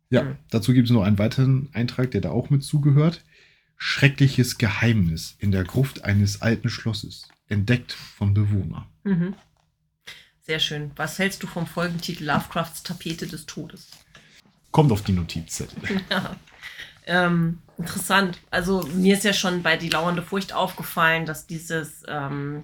Ja, Hm. dazu gibt es noch einen weiteren Eintrag, der da auch mit zugehört. Schreckliches Geheimnis in der Gruft eines alten Schlosses, entdeckt von Bewohnern. Mhm. Sehr schön. Was hältst du vom Folgentitel Lovecrafts Tapete des Todes? Kommt auf die Notizzettel. [laughs] Ja. Ähm, interessant. Also mir ist ja schon bei Die lauernde Furcht aufgefallen, dass dieses ähm,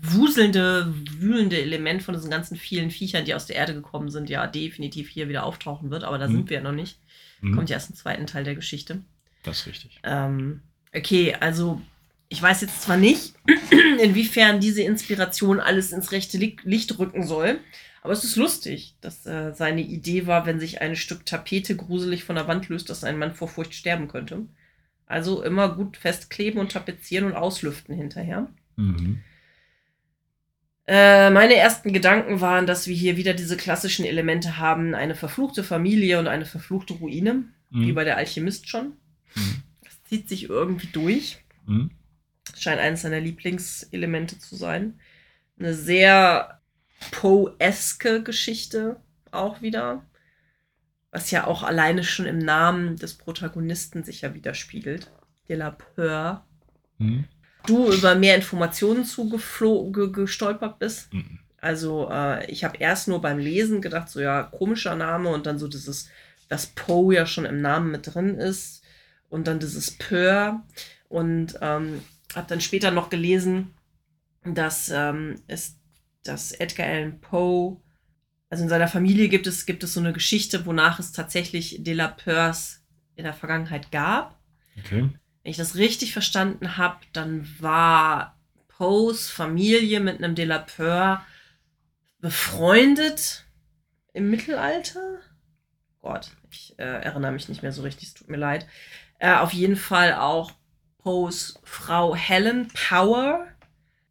wuselnde, wühlende Element von diesen ganzen vielen Viechern, die aus der Erde gekommen sind, ja definitiv hier wieder auftauchen wird. Aber da Mhm. sind wir ja noch nicht. Hm, Kommt ja erst im zweiten Teil der Geschichte. Das ist richtig. Ähm, okay, also ich weiß jetzt zwar nicht, [clears throat] inwiefern diese Inspiration alles ins rechte Li- Licht rücken soll, aber es ist lustig, dass äh, seine Idee war, wenn sich ein Stück Tapete gruselig von der Wand löst, dass ein Mann vor Furcht sterben könnte. Also immer gut festkleben und tapezieren und auslüften hinterher. Mhm. Äh, meine ersten Gedanken waren, dass wir hier wieder diese klassischen Elemente haben: eine verfluchte Familie und eine verfluchte Ruine, wie Mhm. bei der Alchemist schon. Mhm. Das zieht sich irgendwie durch. Mhm. scheint eines seiner Lieblingselemente zu sein. Eine sehr Poe-eske Geschichte auch wieder. Was ja auch alleine schon im Namen des Protagonisten sich ja widerspiegelt. De la Peur. Mhm. Du über mehr Informationen zugeflo- ge gestolpert bist. Mhm. Also äh, ich habe erst nur beim Lesen gedacht, so ja, komischer Name und dann so dieses, dass Poe ja schon im Namen mit drin ist und dann dieses Peur und ähm, habe dann später noch gelesen, dass ähm, es, dass Edgar Allan Poe, also in seiner Familie gibt es, gibt es so eine Geschichte, wonach es tatsächlich De La Peurs in der Vergangenheit gab. Okay. Wenn ich das richtig verstanden habe, dann war Poes Familie mit einem De La Peur befreundet im Mittelalter. Gott, ich äh, erinnere mich nicht mehr so richtig, es tut mir leid. Äh, auf jeden Fall auch Poes Frau Helen Power,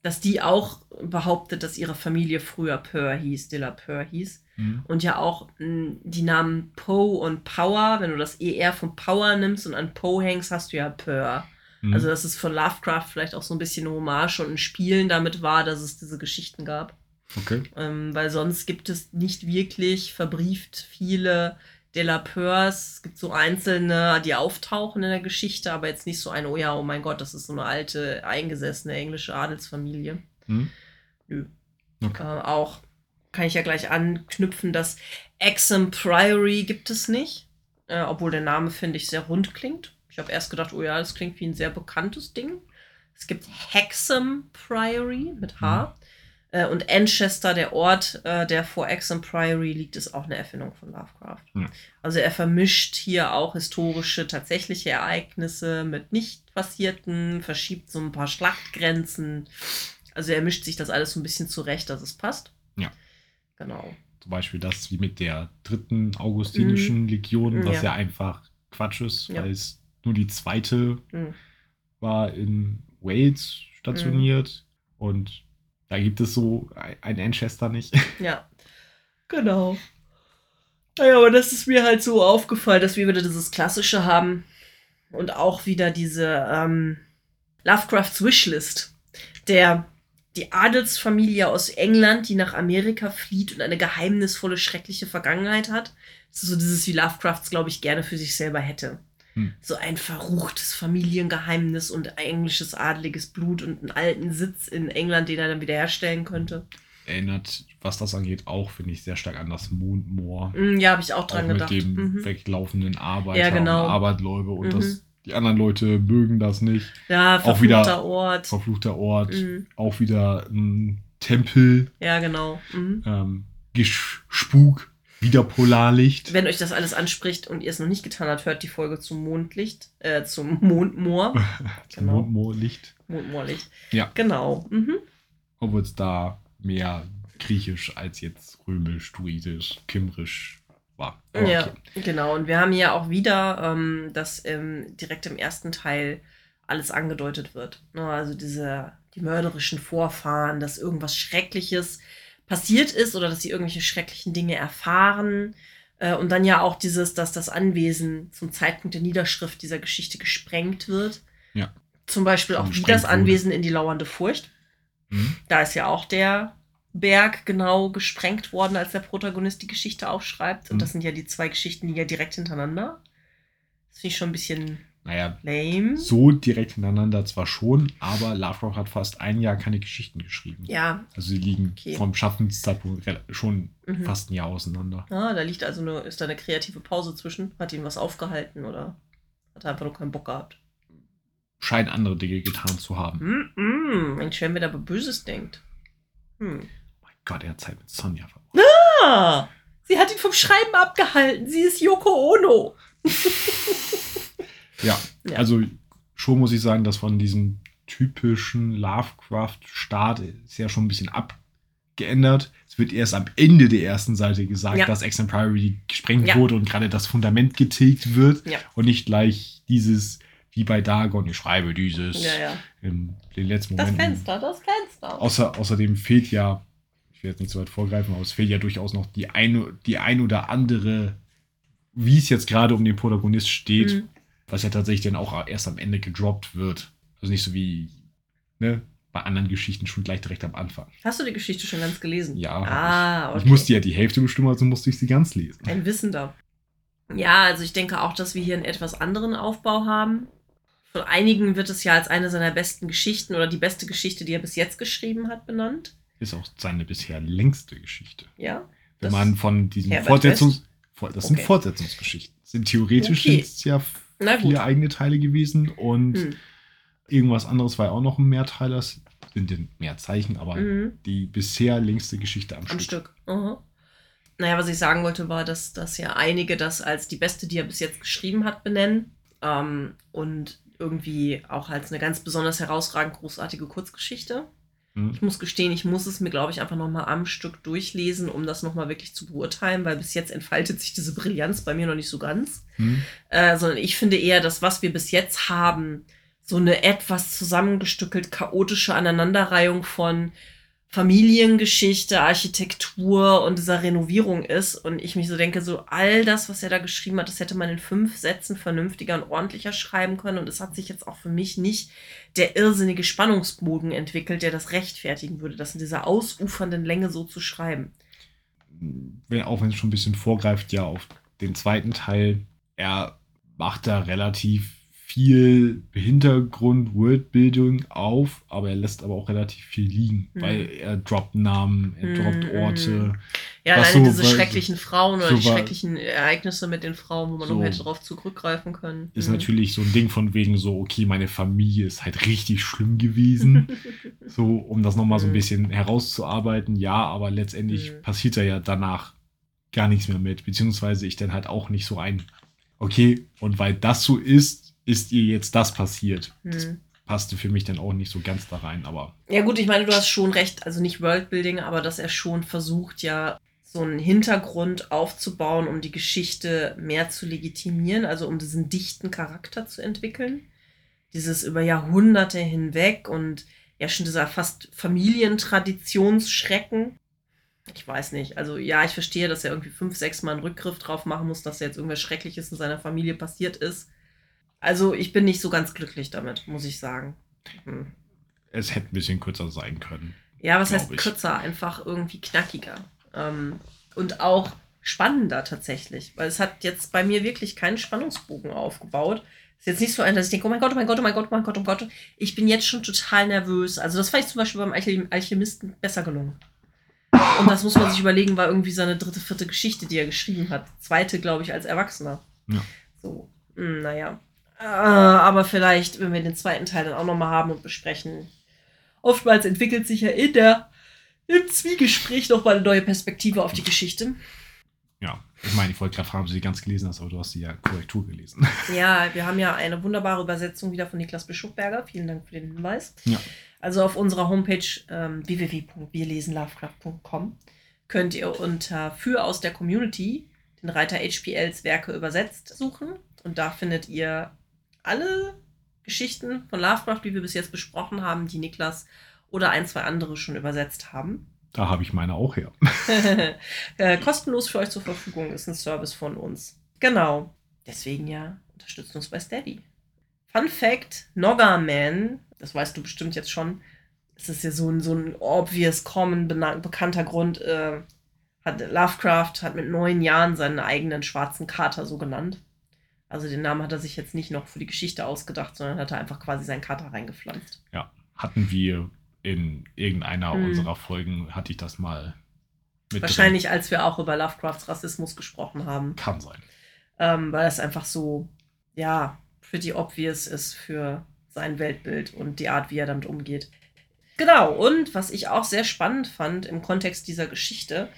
dass die auch behauptet, dass ihre Familie früher Peur hieß, De La Peur hieß. Mhm. Und ja auch mh, die Namen Poe und Power, wenn du das ER von Power nimmst und an Poe hängst, hast du ja Peur. Mhm. Also, dass es von Lovecraft vielleicht auch so ein bisschen eine Hommage und ein Spielen damit war, dass es diese Geschichten gab. okay. Ähm, weil sonst gibt es nicht wirklich verbrieft viele De La Peurs. Es gibt so einzelne, die auftauchen in der Geschichte, aber jetzt nicht so eine, oh ja, oh mein Gott, das ist so eine alte, eingesessene englische Adelsfamilie. Mhm. Nö. Okay. Äh, auch kann ich ja gleich anknüpfen, dass Exham Priory gibt es nicht. Äh, obwohl der Name, finde ich, sehr rund klingt. Ich habe erst gedacht, oh ja, das klingt wie ein sehr bekanntes Ding. Es gibt Hexham Priory mit H. Äh, und Anchester, der Ort, äh, der vor Exham Priory liegt, ist auch eine Erfindung von Lovecraft. Hm. Also er vermischt hier auch historische, tatsächliche Ereignisse mit nicht passierten, verschiebt so ein paar Schlachtgrenzen. Also er mischt sich das alles so ein bisschen zurecht, dass es passt. Ja. Genau. Zum Beispiel das wie mit der dritten augustinischen Legion, was Ja. ja. einfach Quatsch ist, Ja. weil es nur die zweite Mhm. war in Wales stationiert und da gibt es so ein Manchester nicht. [laughs] Ja. Genau. Naja, aber das ist mir halt so aufgefallen, dass wir wieder dieses Klassische haben und auch wieder diese ähm, Lovecrafts Wishlist, der die Adelsfamilie aus England, die nach Amerika flieht und eine geheimnisvolle, schreckliche Vergangenheit hat. Das ist so dieses, wie Lovecrafts, glaube ich, gerne für sich selber hätte. Hm. So ein verruchtes Familiengeheimnis und englisches adliges Blut und einen alten Sitz in England, den er dann wiederherstellen könnte. Erinnert, was das angeht, auch, finde ich, sehr stark an das Mondmoor. Mm, Ja, habe ich auch Auch dran mit gedacht. dem Mhm. weglaufenden Arbeiter Ja, genau. und Arbeitleute und Mhm. das, die anderen Leute mögen das nicht. Ja, auch wieder- verfluchter Ort. Verfluchter Ort, Mhm. auch wieder ein Tempel, Ja, genau. Mhm. ähm, Spuk, wieder Polarlicht. Wenn euch das alles anspricht und ihr es noch nicht getan habt, hört die Folge zum Mondlicht, äh, zum Mondmoor. [laughs] Zum genau. Mondmoorlicht. Mondmoorlicht. Ja. Genau. Mhm. Obwohl es da mehr griechisch als jetzt römisch, druidisch, kimrisch war. Aber Ja, okay. genau. Und wir haben hier auch wieder, ähm, dass ähm, direkt im ersten Teil alles angedeutet wird. Ne, Also diese, die mörderischen Vorfahren, dass irgendwas Schreckliches passiert ist oder dass sie irgendwelche schrecklichen Dinge erfahren. Äh, und dann ja auch dieses, dass das Anwesen zum Zeitpunkt der Niederschrift dieser Geschichte gesprengt wird. Ja. Zum Beispiel auch wie das. Anwesen in die lauernde Furcht. Mhm. Da ist ja auch der Berg genau gesprengt worden, als der Protagonist die Geschichte aufschreibt. Und Mhm. das sind ja die zwei Geschichten, die ja direkt hintereinander. Das finde ich schon ein bisschen Naja, lame. so direkt hintereinander zwar schon, aber Lovecraft hat fast ein Jahr keine Geschichten geschrieben. Ja, Also sie liegen Okay. vom Schaffenszeitpunkt schon Mhm. fast ein Jahr auseinander. ah, da liegt also nur, ist da eine kreative Pause zwischen. Hat ihn was aufgehalten oder hat er einfach nur keinen Bock gehabt? Scheint andere Dinge getan zu haben. -mm, Mensch, wenn wer da aber Böses denkt. Hm. Gott, er hat Zeit mit Sonja verbracht. Ah, sie hat ihn vom Schreiben abgehalten. Sie ist Yoko Ono. [laughs] Ja, Ja. also schon muss ich sagen, dass von diesem typischen Lovecraft-Start ist ja schon ein bisschen abgeändert. Es wird erst am Ende der ersten Seite gesagt, Ja. dass Exemplary gesprengt Ja. wurde und gerade das Fundament getilgt wird und nicht gleich dieses, wie bei Dagon, ich schreibe dieses Ja, ja. in den letzten Das Momenten. Fenster, das Fenster. Außer, außerdem fehlt ja, ich will jetzt nicht so weit vorgreifen, aber es fehlt ja durchaus noch die eine, die ein oder andere, wie es jetzt gerade um den Protagonist steht, Mhm. was ja tatsächlich dann auch erst am Ende gedroppt wird. Also nicht so wie ne, bei anderen Geschichten schon gleich direkt am Anfang. Hast du die Geschichte schon ganz gelesen? Ja, Ah, ich. okay. Ich musste ja die Hälfte bestimmen, also musste ich sie ganz lesen. Ein Wissender. Ja, also ich denke auch, dass wir hier einen etwas anderen Aufbau haben. Von einigen wird es ja als eine seiner besten Geschichten oder die beste Geschichte, die er bis jetzt geschrieben hat, benannt. Ist auch seine bisher längste Geschichte. Ja. Wenn man von diesen Fortsetzungs... For- Das sind Okay. Fortsetzungsgeschichten. Sind theoretisch Okay. sind's ja vier eigene Teile gewesen und Hm. irgendwas anderes war ja auch noch ein Mehrteiler. Das sind denn mehr Zeichen, aber Mhm. die bisher längste Geschichte am, Am Stück. Stück. Aha. Naja, was ich sagen wollte, war, dass, dass ja einige das als die beste, die er bis jetzt geschrieben hat, benennen. Ähm, und irgendwie auch als eine ganz besonders herausragend großartige Kurzgeschichte. Hm. Ich muss gestehen, ich muss es mir, glaube ich, einfach nochmal am Stück durchlesen, um das nochmal wirklich zu beurteilen, weil bis jetzt entfaltet sich diese Brillanz bei mir noch nicht so ganz. Hm. Äh, sondern ich finde eher, dass was wir bis jetzt haben, so eine etwas zusammengestückelt chaotische Aneinanderreihung von Familiengeschichte, Architektur und dieser Renovierung ist. Und ich mich so denke, so all das, was er da geschrieben hat, das hätte man in fünf Sätzen vernünftiger und ordentlicher schreiben können. Und es hat sich jetzt auch für mich nicht der irrsinnige Spannungsbogen entwickelt, der das rechtfertigen würde, das in dieser ausufernden Länge so zu schreiben. wenn, auch wenn es schon ein bisschen vorgreift, ja, auf den zweiten Teil, er macht da relativ viel Hintergrund, Worldbuilding auf, aber er lässt aber auch relativ viel liegen, Mhm. weil er droppt Namen, er droppt Mhm, Orte. Ja, alleine so diese schrecklichen Frauen oder so die schrecklichen Ereignisse mit den Frauen, wo man So. nur hätte darauf zurückgreifen können. Ist Mhm. natürlich so ein Ding von wegen so, okay, meine Familie ist halt richtig schlimm gewesen. [laughs] so, um das nochmal so ein Mhm. bisschen herauszuarbeiten. Ja, aber letztendlich Mhm. passiert da ja danach gar nichts mehr mit. Beziehungsweise ich dann halt auch nicht so ein, okay, und weil das so ist, ist ihr jetzt das passiert. Das Mhm. passte für mich dann auch nicht so ganz da rein, aber Ja gut, ich meine, du hast schon recht, also nicht Worldbuilding, aber dass er schon versucht, ja so einen Hintergrund aufzubauen, um die Geschichte mehr zu legitimieren, also um diesen dichten Charakter zu entwickeln. Dieses über Jahrhunderte hinweg und ja schon dieser fast Familientraditionsschrecken. Ich weiß nicht. Also ja, ich verstehe, dass er irgendwie fünf, sechs Mal einen Rückgriff drauf machen muss, dass jetzt irgendwas Schreckliches in seiner Familie passiert ist. Also ich bin nicht so ganz glücklich damit, muss ich sagen. Hm. es hätte ein bisschen kürzer sein können. Ja, was heißt ich. kürzer? Einfach irgendwie knackiger. Ähm, und auch spannender tatsächlich. Weil es hat jetzt bei mir wirklich keinen Spannungsbogen aufgebaut. Ist jetzt nicht so ein, dass ich denke, oh mein Gott, oh mein Gott, oh mein Gott, oh mein Gott, oh mein Gott. Ich bin jetzt schon total nervös. Also das fand ich zum Beispiel beim Alchem- Alchemisten besser gelungen. Und das muss man sich überlegen, war irgendwie seine dritte, vierte Geschichte, die er geschrieben hat. Zweite, glaube ich, als Erwachsener. Ja. So, hm, naja. Äh, aber vielleicht, wenn wir den zweiten Teil dann auch nochmal haben und besprechen. Oftmals entwickelt sich ja in der, im Zwiegespräch nochmal eine neue Perspektive auf die Geschichte. Ja, ich meine, ich wollte gerade fragen, ob du sie ganz gelesen hast, aber du hast sie ja Korrektur gelesen. [laughs] Ja, wir haben ja eine wunderbare Übersetzung wieder von Niklas Bischofberger. Vielen Dank für den Hinweis. Ja. Also auf unserer Homepage ähm, www.wirlesenlovecraft.com könnt ihr unter Für aus der Community den Reiter HPLs Werke übersetzt suchen. Und da findet ihr alle Geschichten von Lovecraft, die wir bis jetzt besprochen haben, die Niklas oder ein, zwei andere schon übersetzt haben. Da habe ich meine auch her. [laughs] [laughs] äh, kostenlos für euch zur Verfügung ist ein Service von uns. Genau. Deswegen ja, unterstützt uns bei Steady. Fun Fact: Nogga Man, das weißt du bestimmt jetzt schon, es ist ja so ein, so ein obvious, common, bekannter Grund. Äh, hat Lovecraft hat mit neun Jahren seinen eigenen schwarzen Kater so genannt. Also den Namen hat er sich jetzt nicht noch für die Geschichte ausgedacht, sondern hat er einfach quasi seinen Kater reingepflanzt. Ja, hatten wir in irgendeiner hm. unserer Folgen, hatte ich das mal mit Wahrscheinlich, drin. als wir auch über Lovecrafts Rassismus gesprochen haben. Kann sein. Ähm, weil es einfach so, ja, pretty obvious ist für sein Weltbild und die Art, wie er damit umgeht. Genau, und was ich auch sehr spannend fand im Kontext dieser Geschichte,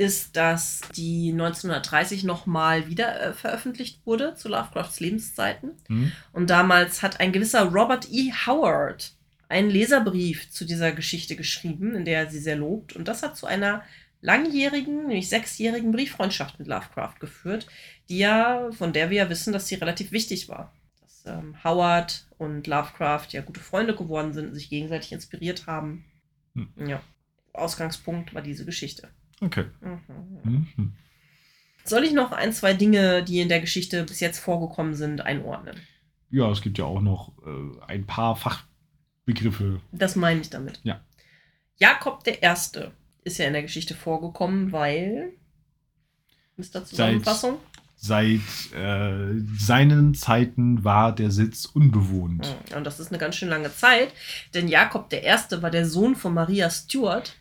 ist, dass die 1930 nochmal wieder äh, veröffentlicht wurde zu Lovecrafts Lebenszeiten. Mhm. Und damals hat ein gewisser Robert E. Howard einen Leserbrief zu dieser Geschichte geschrieben, in der er sie sehr lobt. Und das hat zu einer langjährigen, nämlich sechsjährigen Brieffreundschaft mit Lovecraft geführt, die ja, von der wir ja wissen, dass sie relativ wichtig war. Dass ähm, Howard und Lovecraft ja gute Freunde geworden sind, sich gegenseitig inspiriert haben. Hm. Ja. Ausgangspunkt war diese Geschichte. Okay. Mhm. Mhm. Soll ich noch ein, zwei Dinge, die in der Geschichte bis jetzt vorgekommen sind, einordnen? Ja, es gibt ja auch noch äh, ein paar Fachbegriffe. Das meine ich damit. Ja. Jakob der Erste ist ja in der Geschichte vorgekommen, weil. Mr. Zusammenfassung? Seit, seit äh, seinen Zeiten war der Sitz unbewohnt. Und das ist eine ganz schön lange Zeit, denn Jakob der Erste war der Sohn von Maria Stuart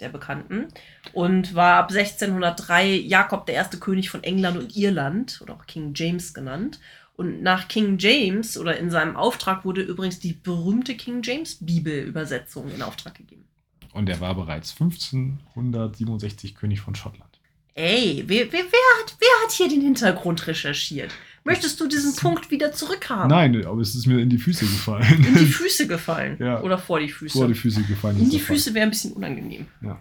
der Bekannten, und war ab 1603 Jakob der erste König von England und Irland, oder auch King James genannt. Und nach King James oder in seinem Auftrag wurde übrigens die berühmte King James Bibel-Übersetzung in Auftrag gegeben. Und er war bereits 1567 König von Schottland. Ey, wer, wer, wer, hat, wer hat hier den Hintergrund recherchiert? Möchtest du diesen Punkt wieder zurückhaben? Nein, aber es ist mir in die Füße gefallen. In die [laughs] Füße gefallen? ja. Oder vor die Füße? Vor die Füße gefallen. In die Füße wäre ein bisschen unangenehm. Ja.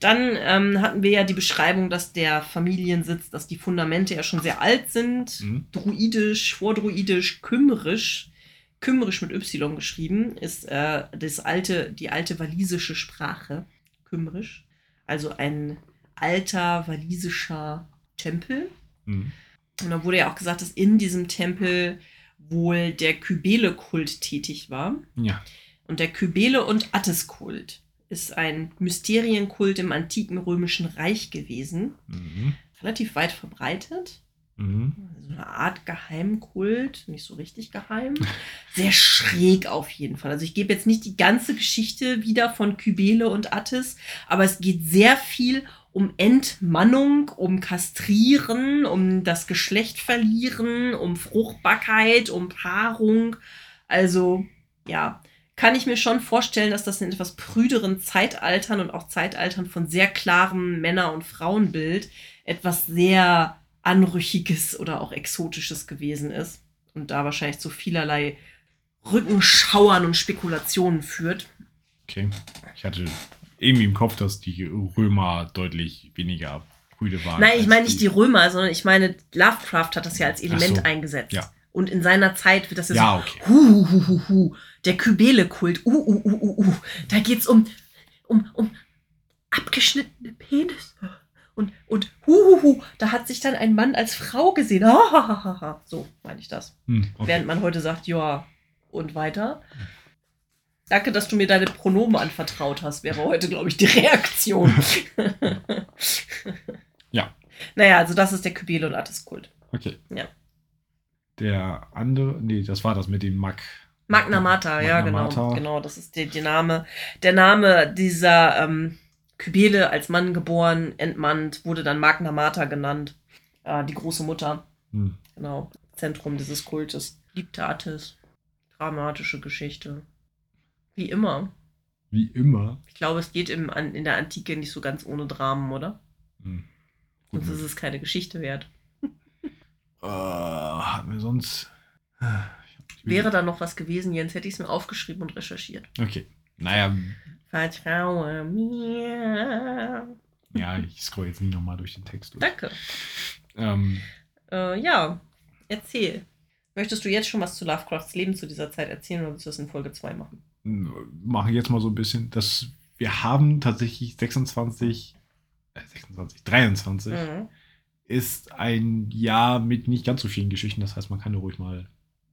Dann ähm, hatten wir ja die Beschreibung, dass der Familiensitz, dass die Fundamente ja schon sehr alt sind. Mhm. Druidisch, vordruidisch, kümmerisch. Kümmerisch mit Y geschrieben ist äh, das alte, die alte walisische Sprache. Kümmerisch. Also ein alter walisischer Tempel. Mhm. Und da wurde ja auch gesagt, dass in diesem Tempel wohl der Kybele-Kult tätig war. Ja. Und der Kybele- und Attis-Kult ist ein Mysterienkult im antiken römischen Reich gewesen. Mhm. Relativ weit verbreitet. Mhm. So eine Art Geheimkult, nicht so richtig geheim. Sehr schräg auf jeden Fall. Also ich gebe jetzt nicht die ganze Geschichte wieder von Kybele und Attis, aber es geht sehr viel um Entmannung, um Kastrieren, um das Geschlecht verlieren, um Fruchtbarkeit, um Paarung. Also ja, kann ich mir schon vorstellen, dass das in etwas prüderen Zeitaltern und auch Zeitaltern von sehr klarem Männer- und Frauenbild etwas sehr Anrüchiges oder auch Exotisches gewesen ist und da wahrscheinlich zu vielerlei Rückenschauern und Spekulationen führt. Okay. Ich hatte irgendwie im Kopf, dass die Römer deutlich weniger Brüde waren. Nein, ich meine nicht die Römer, sondern ich meine, Lovecraft hat das ja als Element so. eingesetzt. Ja. Und in seiner Zeit wird das ja, ja so, okay. hu, hu, hu, hu, der Kybele-Kult, uh, uh, uh, uh, uh. Da geht's um, um, um abgeschnittene Penisse. Und, und hu, hu, hu, da hat sich dann ein Mann als Frau gesehen. Ha, ha, ha, ha. So meine ich das. Hm, okay. Während man heute sagt, ja, und weiter. Danke, dass du mir deine Pronomen anvertraut hast, wäre heute, glaube ich, die Reaktion. [laughs] ja. Naja, also das ist der Kybele und Attis-Kult. Okay. Ja. Der andere, nee, das war das mit dem Mag. Magna Mater, ja, genau. Genau, das ist der, der Name. Der Name dieser ähm, Kybele als Mann geboren, entmannt, wurde dann Magna Mater genannt. Äh, die große Mutter. Hm. Genau. Zentrum dieses Kultes. Liebte Attis. Dramatische Geschichte. Wie immer. Wie immer. Ich glaube, es geht im, in der Antike nicht so ganz ohne Dramen, oder? Hm. Gut, sonst ist es keine Geschichte wert. uh, [laughs] hatten wir sonst. Äh, Wäre da noch was gewesen, Jens, hätte ich es mir aufgeschrieben und recherchiert. Okay. Naja. Vertraue mir. Ja, ich scroll jetzt nie nochmal durch den Text durch. Danke. Ähm, Äh, ja, erzähl. Möchtest du jetzt schon was zu Lovecrafts Leben zu dieser Zeit erzählen oder willst du das in Folge 2 machen? Mache ich jetzt mal so ein bisschen, dass wir haben tatsächlich 26, äh, 26, 23 Mhm. ist ein Jahr mit nicht ganz so vielen Geschichten. Das heißt, man kann da ruhig mal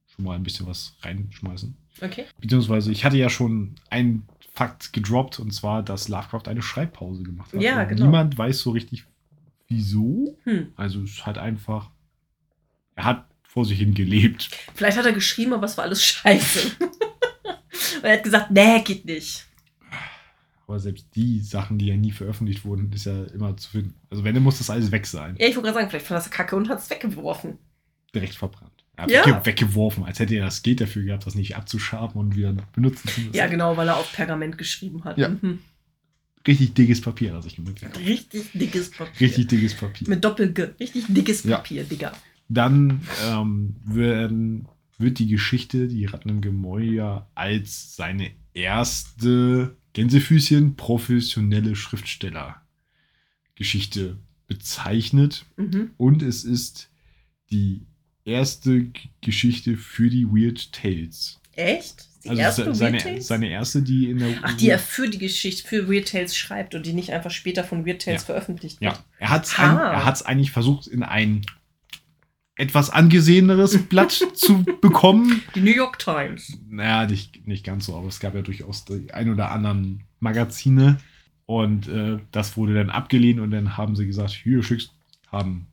schon mal ein bisschen was reinschmeißen. Okay. Beziehungsweise, ich hatte ja schon einen Fakt gedroppt, und zwar, dass Lovecraft eine Schreibpause gemacht hat. Ja, genau. Niemand weiß so richtig, wieso. Hm. Also, es halt einfach, er hat vor sich hin gelebt. Vielleicht hat er geschrieben, aber es war alles scheiße. [laughs] Er hat gesagt, nee, geht nicht. Aber selbst die Sachen, die ja nie veröffentlicht wurden, ist ja immer zu finden. Also, wenn, dann muss das alles weg sein. Ja, ich wollte gerade sagen, vielleicht fand es kacke und hat es weggeworfen. Direkt verbrannt. Er Ja. wegge weggeworfen, als hätte er das Geld dafür gehabt, das nicht abzuschaben und wieder benutzen zu müssen. Ja, genau, weil er auf Pergament geschrieben hat. Ja. Mhm. Richtig dickes Papier, das ich gemerkt habe. Richtig dickes Papier. Richtig dickes Papier. Mit Doppel-G. Richtig dickes Ja. Papier, Digga. Dann ähm, werden, wird die Geschichte, die Ratten im Gemäuer, als seine erste Gänsefüßchen professionelle Schriftstellergeschichte bezeichnet. Mhm. Und es ist die erste Geschichte für die Weird Tales. Echt? Die Also erste se- seine, Weird Tales? seine erste, die in der Ach, die er für die Geschichte, für Weird Tales schreibt und die nicht einfach später von Weird Tales Ja. veröffentlicht Ja, wird. er hat es hat's eigentlich versucht, in ein etwas angeseheneres Blatt zu bekommen. [laughs] Die New York Times. Naja, nicht, nicht ganz so, aber es gab ja durchaus die ein oder anderen Magazine. Und äh, das wurde dann abgelehnt und dann haben sie gesagt, hier schickst, haben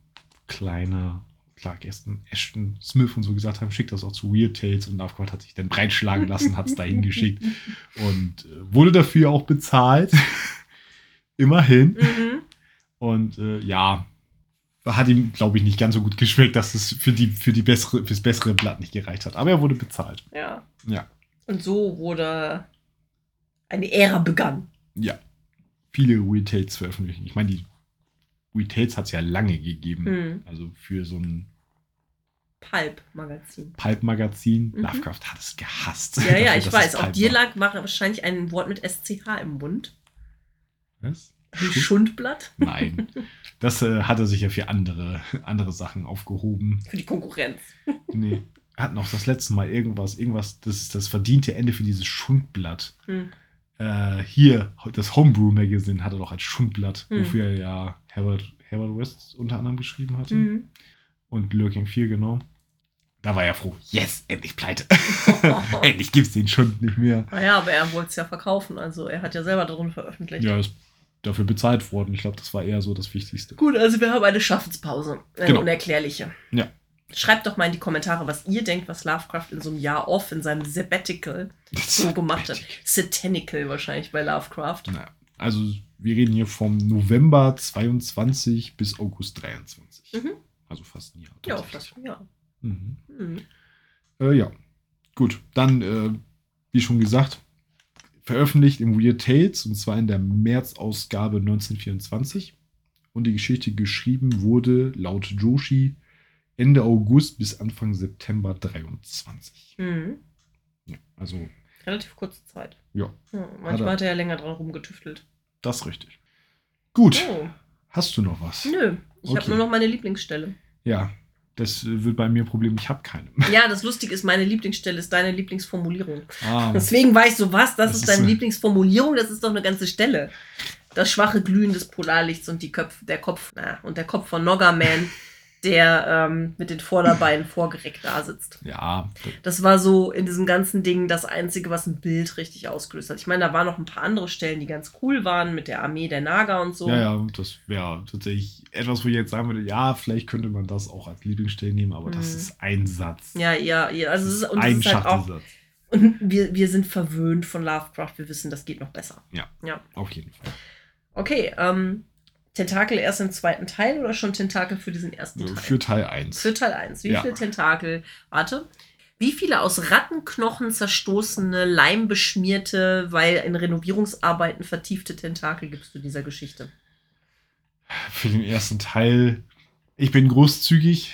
kleine Clark Aston, Ashton Smith und so gesagt haben, schickt das auch zu Weird Tales und Lovecraft hat sich dann breitschlagen lassen, hat es dahin geschickt [laughs] und äh, wurde dafür auch bezahlt. [laughs] Immerhin. Mhm. Und äh, ja, hat ihm, glaube ich, nicht ganz so gut geschmeckt, dass es für die, für die bessere, fürs bessere Blatt nicht gereicht hat. Aber er wurde bezahlt. Ja. Ja. Und so wurde eine Ära begann. Ja. Viele Tales veröffentlichen. Ich meine, die Tales hat es ja lange gegeben. Mhm. Also für so ein Pulp-Magazin. Pulp-Magazin. Mhm. Lovecraft hat es gehasst. Ja, ja, Dafür, ich weiß. Auch dir lag wahrscheinlich ein Wort mit SCH im Mund. Was? Schund? Schundblatt [laughs] Nein. Das äh, hat er sich ja für andere, andere Sachen aufgehoben. für die Konkurrenz. [laughs] Nee. Er hat noch das letzte Mal irgendwas, irgendwas, das ist das verdiente Ende für dieses Schundblatt. Hm. Äh, hier, das Homebrew Magazine hat er doch als Schundblatt, Hm. wofür er ja Herbert, Herbert West unter anderem geschrieben hatte. Mhm. Und Lurking 4, genau. Da war er froh. Yes, endlich pleite. [laughs] endlich gibt's den Schund nicht mehr. Naja, aber er wollte es ja verkaufen. Also er hat ja selber darin veröffentlicht. Ja, ist dafür bezahlt worden. Ich glaube, das war eher so das Wichtigste. Gut, also wir haben eine Schaffenspause. Eine Genau. unerklärliche. Ja. Schreibt doch mal in die Kommentare, was ihr denkt, was Lovecraft in so einem Jahr off, in seinem Sabbatical [laughs] so gemacht hat. Satanical wahrscheinlich bei Lovecraft. Naja, also wir reden hier vom November 22 bis August 23. Mhm. Also fast ein Jahr. Ja, fast, ja. Mhm. Mhm. Äh, ja, gut. Dann, äh, wie schon gesagt, veröffentlicht im Weird Tales und zwar in der März-Ausgabe 1924. Und die Geschichte geschrieben wurde laut Joshi Ende August bis Anfang September 23. Mhm. Ja, also, Relativ kurze Zeit. ja, Ja, manchmal er. hat er ja länger dran rumgetüftelt. das ist richtig. Gut, Oh, hast du noch was? nö. Ich habe Okay. nur noch meine Lieblingsstelle. Ja, das wird bei mir ein Problem, ich habe keine. Ja, das Lustige ist, meine Lieblingsstelle ist deine Lieblingsformulierung. Ah, Deswegen weißt du was, das, Das ist ist deine so- Lieblingsformulierung, das ist doch eine ganze Stelle. Das schwache Glühen des Polarlichts und die Köpf, der Kopf, na, und der Kopf von Noggerman, [laughs] der ähm, mit den Vorderbeinen vorgereckt da sitzt. ja, Das war so in diesem ganzen Ding das Einzige, was ein Bild richtig ausgelöst hat. Ich meine, da waren noch ein paar andere Stellen, die ganz cool waren, mit der Armee der Naga und so. Ja, ja, das wäre tatsächlich etwas, wo ich jetzt sagen würde, ja, vielleicht könnte man das auch als Lieblingsstelle nehmen, aber das Mhm. ist ein Satz. Ja, ja, ja. Also es ist, und, ein ist halt auch, Schachtelsatz. und wir, wir sind verwöhnt von Lovecraft. Wir wissen, das geht noch besser. Ja. Ja. Auf jeden Fall. Okay, ähm, Tentakel erst im zweiten Teil oder schon Tentakel für diesen ersten So, Teil? für Teil 1. Für Teil 1. Wie Ja. viele Tentakel? Warte. Wie viele aus Rattenknochen zerstoßene, leimbeschmierte, weil in Renovierungsarbeiten vertiefte Tentakel gibst du dieser Geschichte? Für den ersten Teil, ich bin großzügig,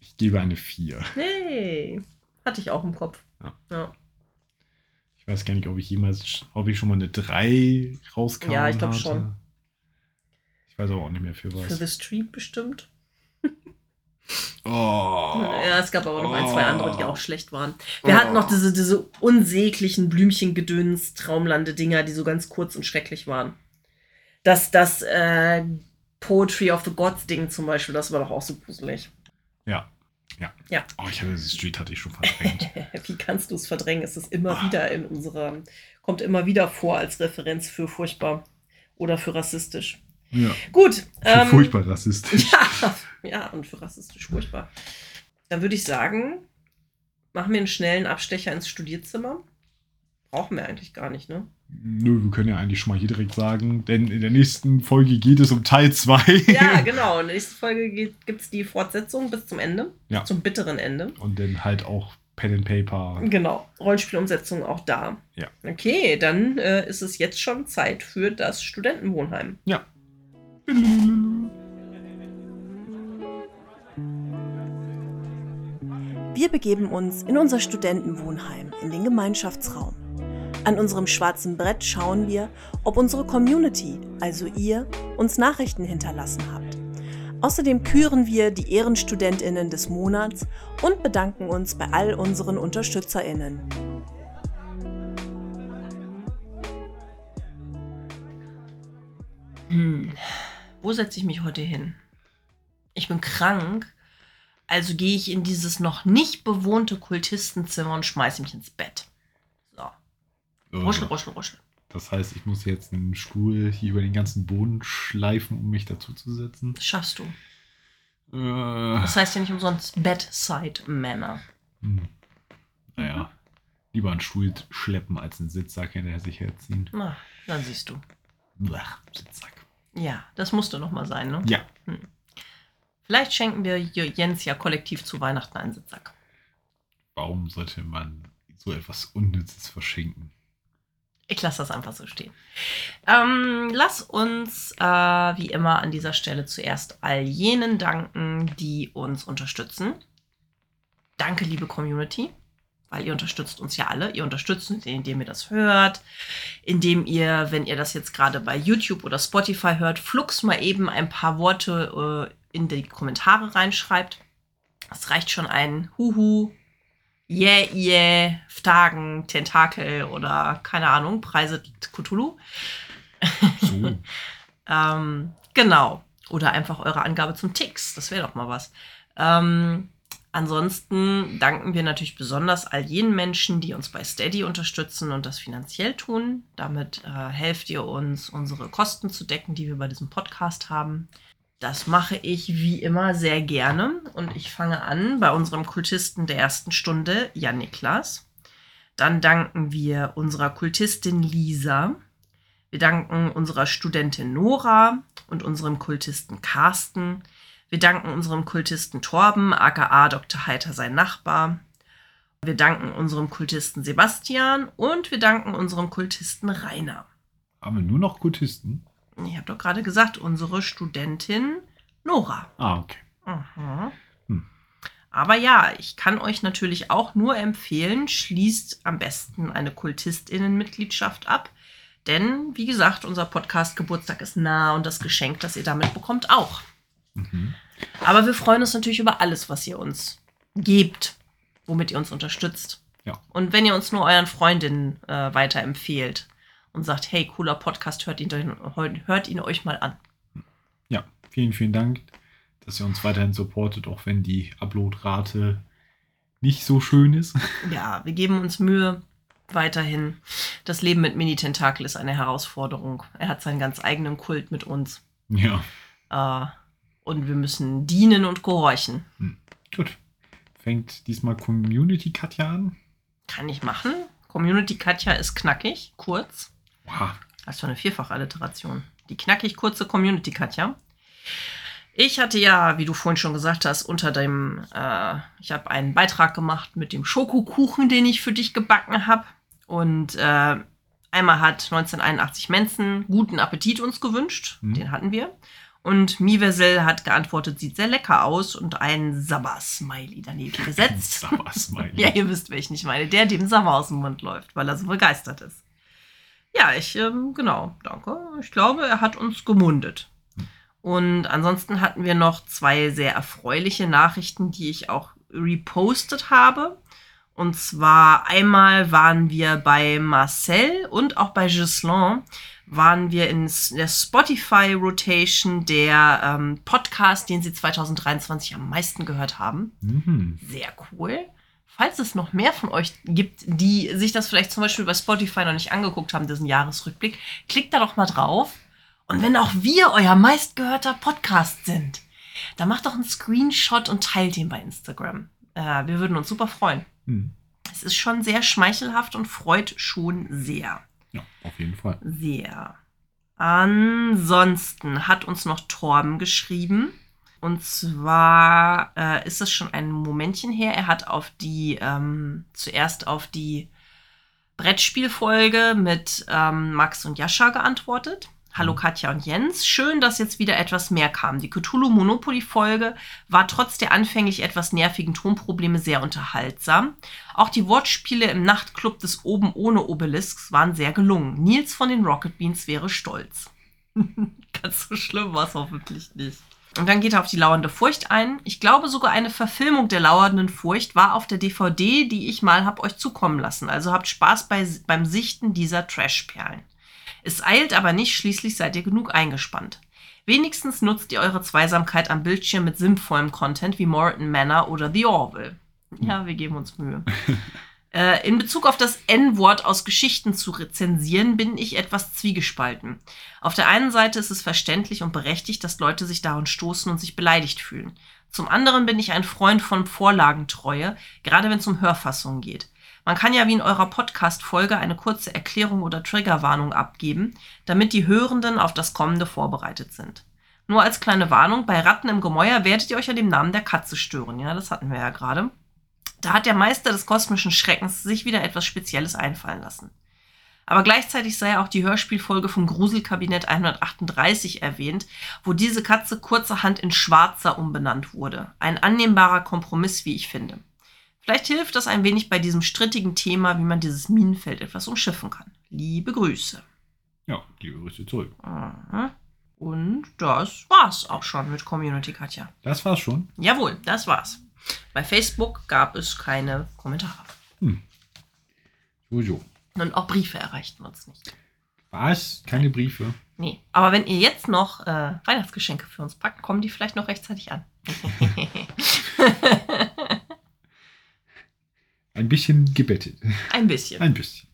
ich gebe eine 4. Hey, hatte ich auch im Kopf. Ja. Ja, Ich weiß gar nicht, ob ich jemals, ob ich schon mal eine 3 rauskam. Ja, ich glaub schon. Weiß aber auch nicht mehr für Für was. The Street bestimmt. [laughs] Oh. Ja, es gab aber noch ein, zwei andere, die auch schlecht waren. Wir hatten noch diese, diese unsäglichen Blümchengedöns, Traumlande-Dinger, die so ganz kurz und schrecklich waren. Das, das äh, Poetry of the Gods Ding zum Beispiel, das war doch auch so gruselig. Ja. Ja. Ja. Oh, ich hatte das Street hatte ich schon [laughs] verdrängt. Wie kannst du es verdrängen? Es ist immer wieder in unserer, kommt immer wieder vor als Referenz für furchtbar oder für rassistisch. Ja. Gut. ähm, furchtbar rassistisch. [laughs] Ja, ja, und für rassistisch furchtbar. Dann würde ich sagen, machen wir einen schnellen Abstecher ins Studierzimmer. Brauchen wir eigentlich gar nicht, ne? Nö, wir können ja eigentlich schon mal hier direkt sagen, denn in der nächsten Folge geht es um Teil 2. Ja, [laughs] genau. In der nächsten Folge gibt es die Fortsetzung bis zum Ende. Ja. Zum bitteren Ende. Und dann halt auch Pen and Paper. Genau. Rollenspielumsetzung auch da. Ja. Okay, dann äh, ist es jetzt schon Zeit für das Studentenwohnheim. Ja. Wir begeben uns in unser Studentenwohnheim, in den Gemeinschaftsraum. An unserem schwarzen Brett schauen wir, ob unsere Community, also ihr, uns Nachrichten hinterlassen habt. Außerdem küren wir die Ehrenstudentinnen des Monats und bedanken uns bei all unseren Unterstützerinnen. Hm. Wo setze ich mich heute hin? Ich bin krank, also gehe ich in dieses noch nicht bewohnte Kultistenzimmer und schmeiße mich ins Bett. So. Ruschel, ruschel, ruschel. Das heißt, ich muss jetzt einen Stuhl hier über den ganzen Boden schleifen, um mich dazu zu setzen. Das schaffst du. Äh, Das heißt ja nicht umsonst Bedside Manner. hm. Naja, lieber einen Stuhl schleppen als einen Sitzsack hinterher sich herziehen. Na, dann siehst du. Blech, Sitzsack. Ja, das musste noch mal sein, ne? Ja, Vielleicht schenken wir Jens ja kollektiv zu Weihnachten einen Sitzsack. warum sollte man so etwas Unnützes verschenken? Ich lasse das einfach so stehen. Ähm, lass uns äh, wie immer an dieser Stelle zuerst all jenen danken, die uns unterstützen. Danke, liebe Community, weil ihr unterstützt uns ja alle. Ihr unterstützt uns, indem ihr das hört, indem ihr, wenn ihr das jetzt gerade bei YouTube oder Spotify hört, flugs mal eben ein paar Worte äh, in die Kommentare reinschreibt. Es reicht schon ein Huhu, Yeah, yeah, Ftagen, Tentakel oder keine Ahnung, Preise Cthulhu. So. [laughs] Ähm, genau. Oder einfach eure Angabe zum Ticks. Das wäre doch mal was. Ähm, ansonsten danken wir natürlich besonders all jenen Menschen, die uns bei Steady unterstützen und das finanziell tun. Damit äh, helft ihr uns, unsere Kosten zu decken, die wir bei diesem Podcast haben. Das mache ich wie immer sehr gerne und ich fange an bei unserem Kultisten der ersten Stunde, Jan Niklas. Dann danken wir unserer Kultistin Lisa. Wir danken unserer Studentin Nora und unserem Kultisten Carsten. Wir danken unserem Kultisten Torben, aka Dr. Heiter, sein Nachbar. Wir danken unserem Kultisten Sebastian und wir danken unserem Kultisten Rainer. Haben wir nur noch Kultisten? Ich habe doch gerade gesagt, unsere Studentin Nora. Ah, okay. Mhm. Hm. Aber ja, ich kann euch natürlich auch nur empfehlen, schließt am besten eine Kultistinnenmitgliedschaft ab. Denn, wie gesagt, unser Podcast Geburtstag ist nah und das Geschenk, das ihr damit bekommt, auch. Mhm. Aber wir freuen uns natürlich über alles, was ihr uns gebt, womit ihr uns unterstützt. Ja. Und wenn ihr uns nur euren Freundinnen äh, weiterempfehlt und sagt, hey, cooler Podcast, hört ihn, hört ihn euch mal an. Ja, vielen, vielen Dank, dass ihr uns weiterhin supportet, auch wenn die Uploadrate nicht so schön ist. [laughs] Ja, wir geben uns Mühe weiterhin. Das Leben mit Mini-Tentakel ist eine Herausforderung. Er hat seinen ganz eigenen Kult mit uns. Ja, Äh, und wir müssen dienen und gehorchen. gut. Fängt diesmal Community Katja an. Kann ich machen. Community Katja ist knackig, kurz. Wow. Das ist schon eine Vierfachalliteration. Die knackig kurze Community Katja. Ich hatte ja, wie du vorhin schon gesagt hast, unter dem, äh, ich habe einen Beitrag gemacht mit dem Schokokuchen, den ich für dich gebacken habe. Und äh, einmal hat 1981 Mensen guten Appetit uns gewünscht. Mhm. Den hatten wir. Und Miversel hat geantwortet, sieht sehr lecker aus und ein Sabber-Smiley daneben gesetzt. [laughs] Sabber-Smiley. Ja, ihr wisst, welchen ich meine. Der, dem Sabber aus dem Mund läuft, weil er so begeistert ist. Ja, ich, ähm, genau, danke. Ich glaube, er hat uns gemundet. Und ansonsten hatten wir noch zwei sehr erfreuliche Nachrichten, die ich auch repostet habe. Und zwar einmal waren wir bei Marcel und auch bei Gislain waren wir in der Spotify Rotation der ähm, Podcast, den sie 2023 am meisten gehört haben. Mhm. Sehr cool. Falls es noch mehr von euch gibt, die sich das vielleicht zum Beispiel bei Spotify noch nicht angeguckt haben, diesen Jahresrückblick, klickt da doch mal drauf. Und wenn auch wir euer meistgehörter Podcast sind, dann macht doch einen Screenshot und teilt ihn bei Instagram. Äh, wir würden uns super freuen. Hm. Es ist schon sehr schmeichelhaft und freut schon sehr. Ja, auf jeden Fall. Sehr. Ansonsten hat uns noch Torben geschrieben. Und zwar äh, ist es schon ein Momentchen her. Er hat auf die, ähm, zuerst auf die Brettspielfolge mit ähm, Max und Jascha geantwortet. Hallo Katja und Jens. Schön, dass jetzt wieder etwas mehr kam. Die Cthulhu Monopoly Folge war trotz der anfänglich etwas nervigen Tonprobleme sehr unterhaltsam. Auch die Wortspiele im Nachtclub des Oben ohne Obelisks waren sehr gelungen. Nils von den Rocket Beans wäre stolz. [laughs] Ganz so schlimm war es hoffentlich nicht. Und dann geht er auf die lauernde Furcht ein. Ich glaube sogar eine Verfilmung der lauernden Furcht war auf der DVD, die ich mal hab euch zukommen lassen. Also habt Spaß bei, beim Sichten dieser Trashperlen. Es eilt aber nicht, schließlich seid ihr genug eingespannt. Wenigstens nutzt ihr eure Zweisamkeit am Bildschirm mit sinnvollem Content wie Moreton Manor oder The Orville. Ja, wir geben uns Mühe. [laughs] Äh, in Bezug auf das N-Wort aus Geschichten zu rezensieren, bin ich etwas zwiegespalten. Auf der einen Seite ist es verständlich und berechtigt, dass Leute sich daran stoßen und sich beleidigt fühlen. Zum anderen bin ich ein Freund von Vorlagentreue, gerade wenn es um Hörfassungen geht. Man kann ja wie in eurer Podcast-Folge eine kurze Erklärung oder Triggerwarnung abgeben, damit die Hörenden auf das Kommende vorbereitet sind. Nur als kleine Warnung, bei Ratten im Gemäuer werdet ihr euch an dem Namen der Katze stören. Ja, das hatten wir ja gerade. Da hat der Meister des kosmischen Schreckens sich wieder etwas Spezielles einfallen lassen. Aber gleichzeitig sei auch die Hörspielfolge vom Gruselkabinett 138 erwähnt, wo diese Katze kurzerhand in Schwarzer umbenannt wurde. Ein annehmbarer Kompromiss, wie ich finde. Vielleicht hilft das ein wenig bei diesem strittigen Thema, wie man dieses Minenfeld etwas umschiffen kann. Liebe Grüße. Ja, liebe Grüße zurück. Mhm. Und das war's auch schon mit Community Katja. Das war's schon. Jawohl, das war's. Bei Facebook gab es keine Kommentare. So, so. Und auch Briefe erreichten uns nicht. Was? Keine Briefe? Nee. Aber wenn ihr jetzt noch äh, Weihnachtsgeschenke für uns packt, kommen die vielleicht noch rechtzeitig an. [laughs] [laughs] Ein bisschen gebettet. Ein bisschen. Ein bisschen.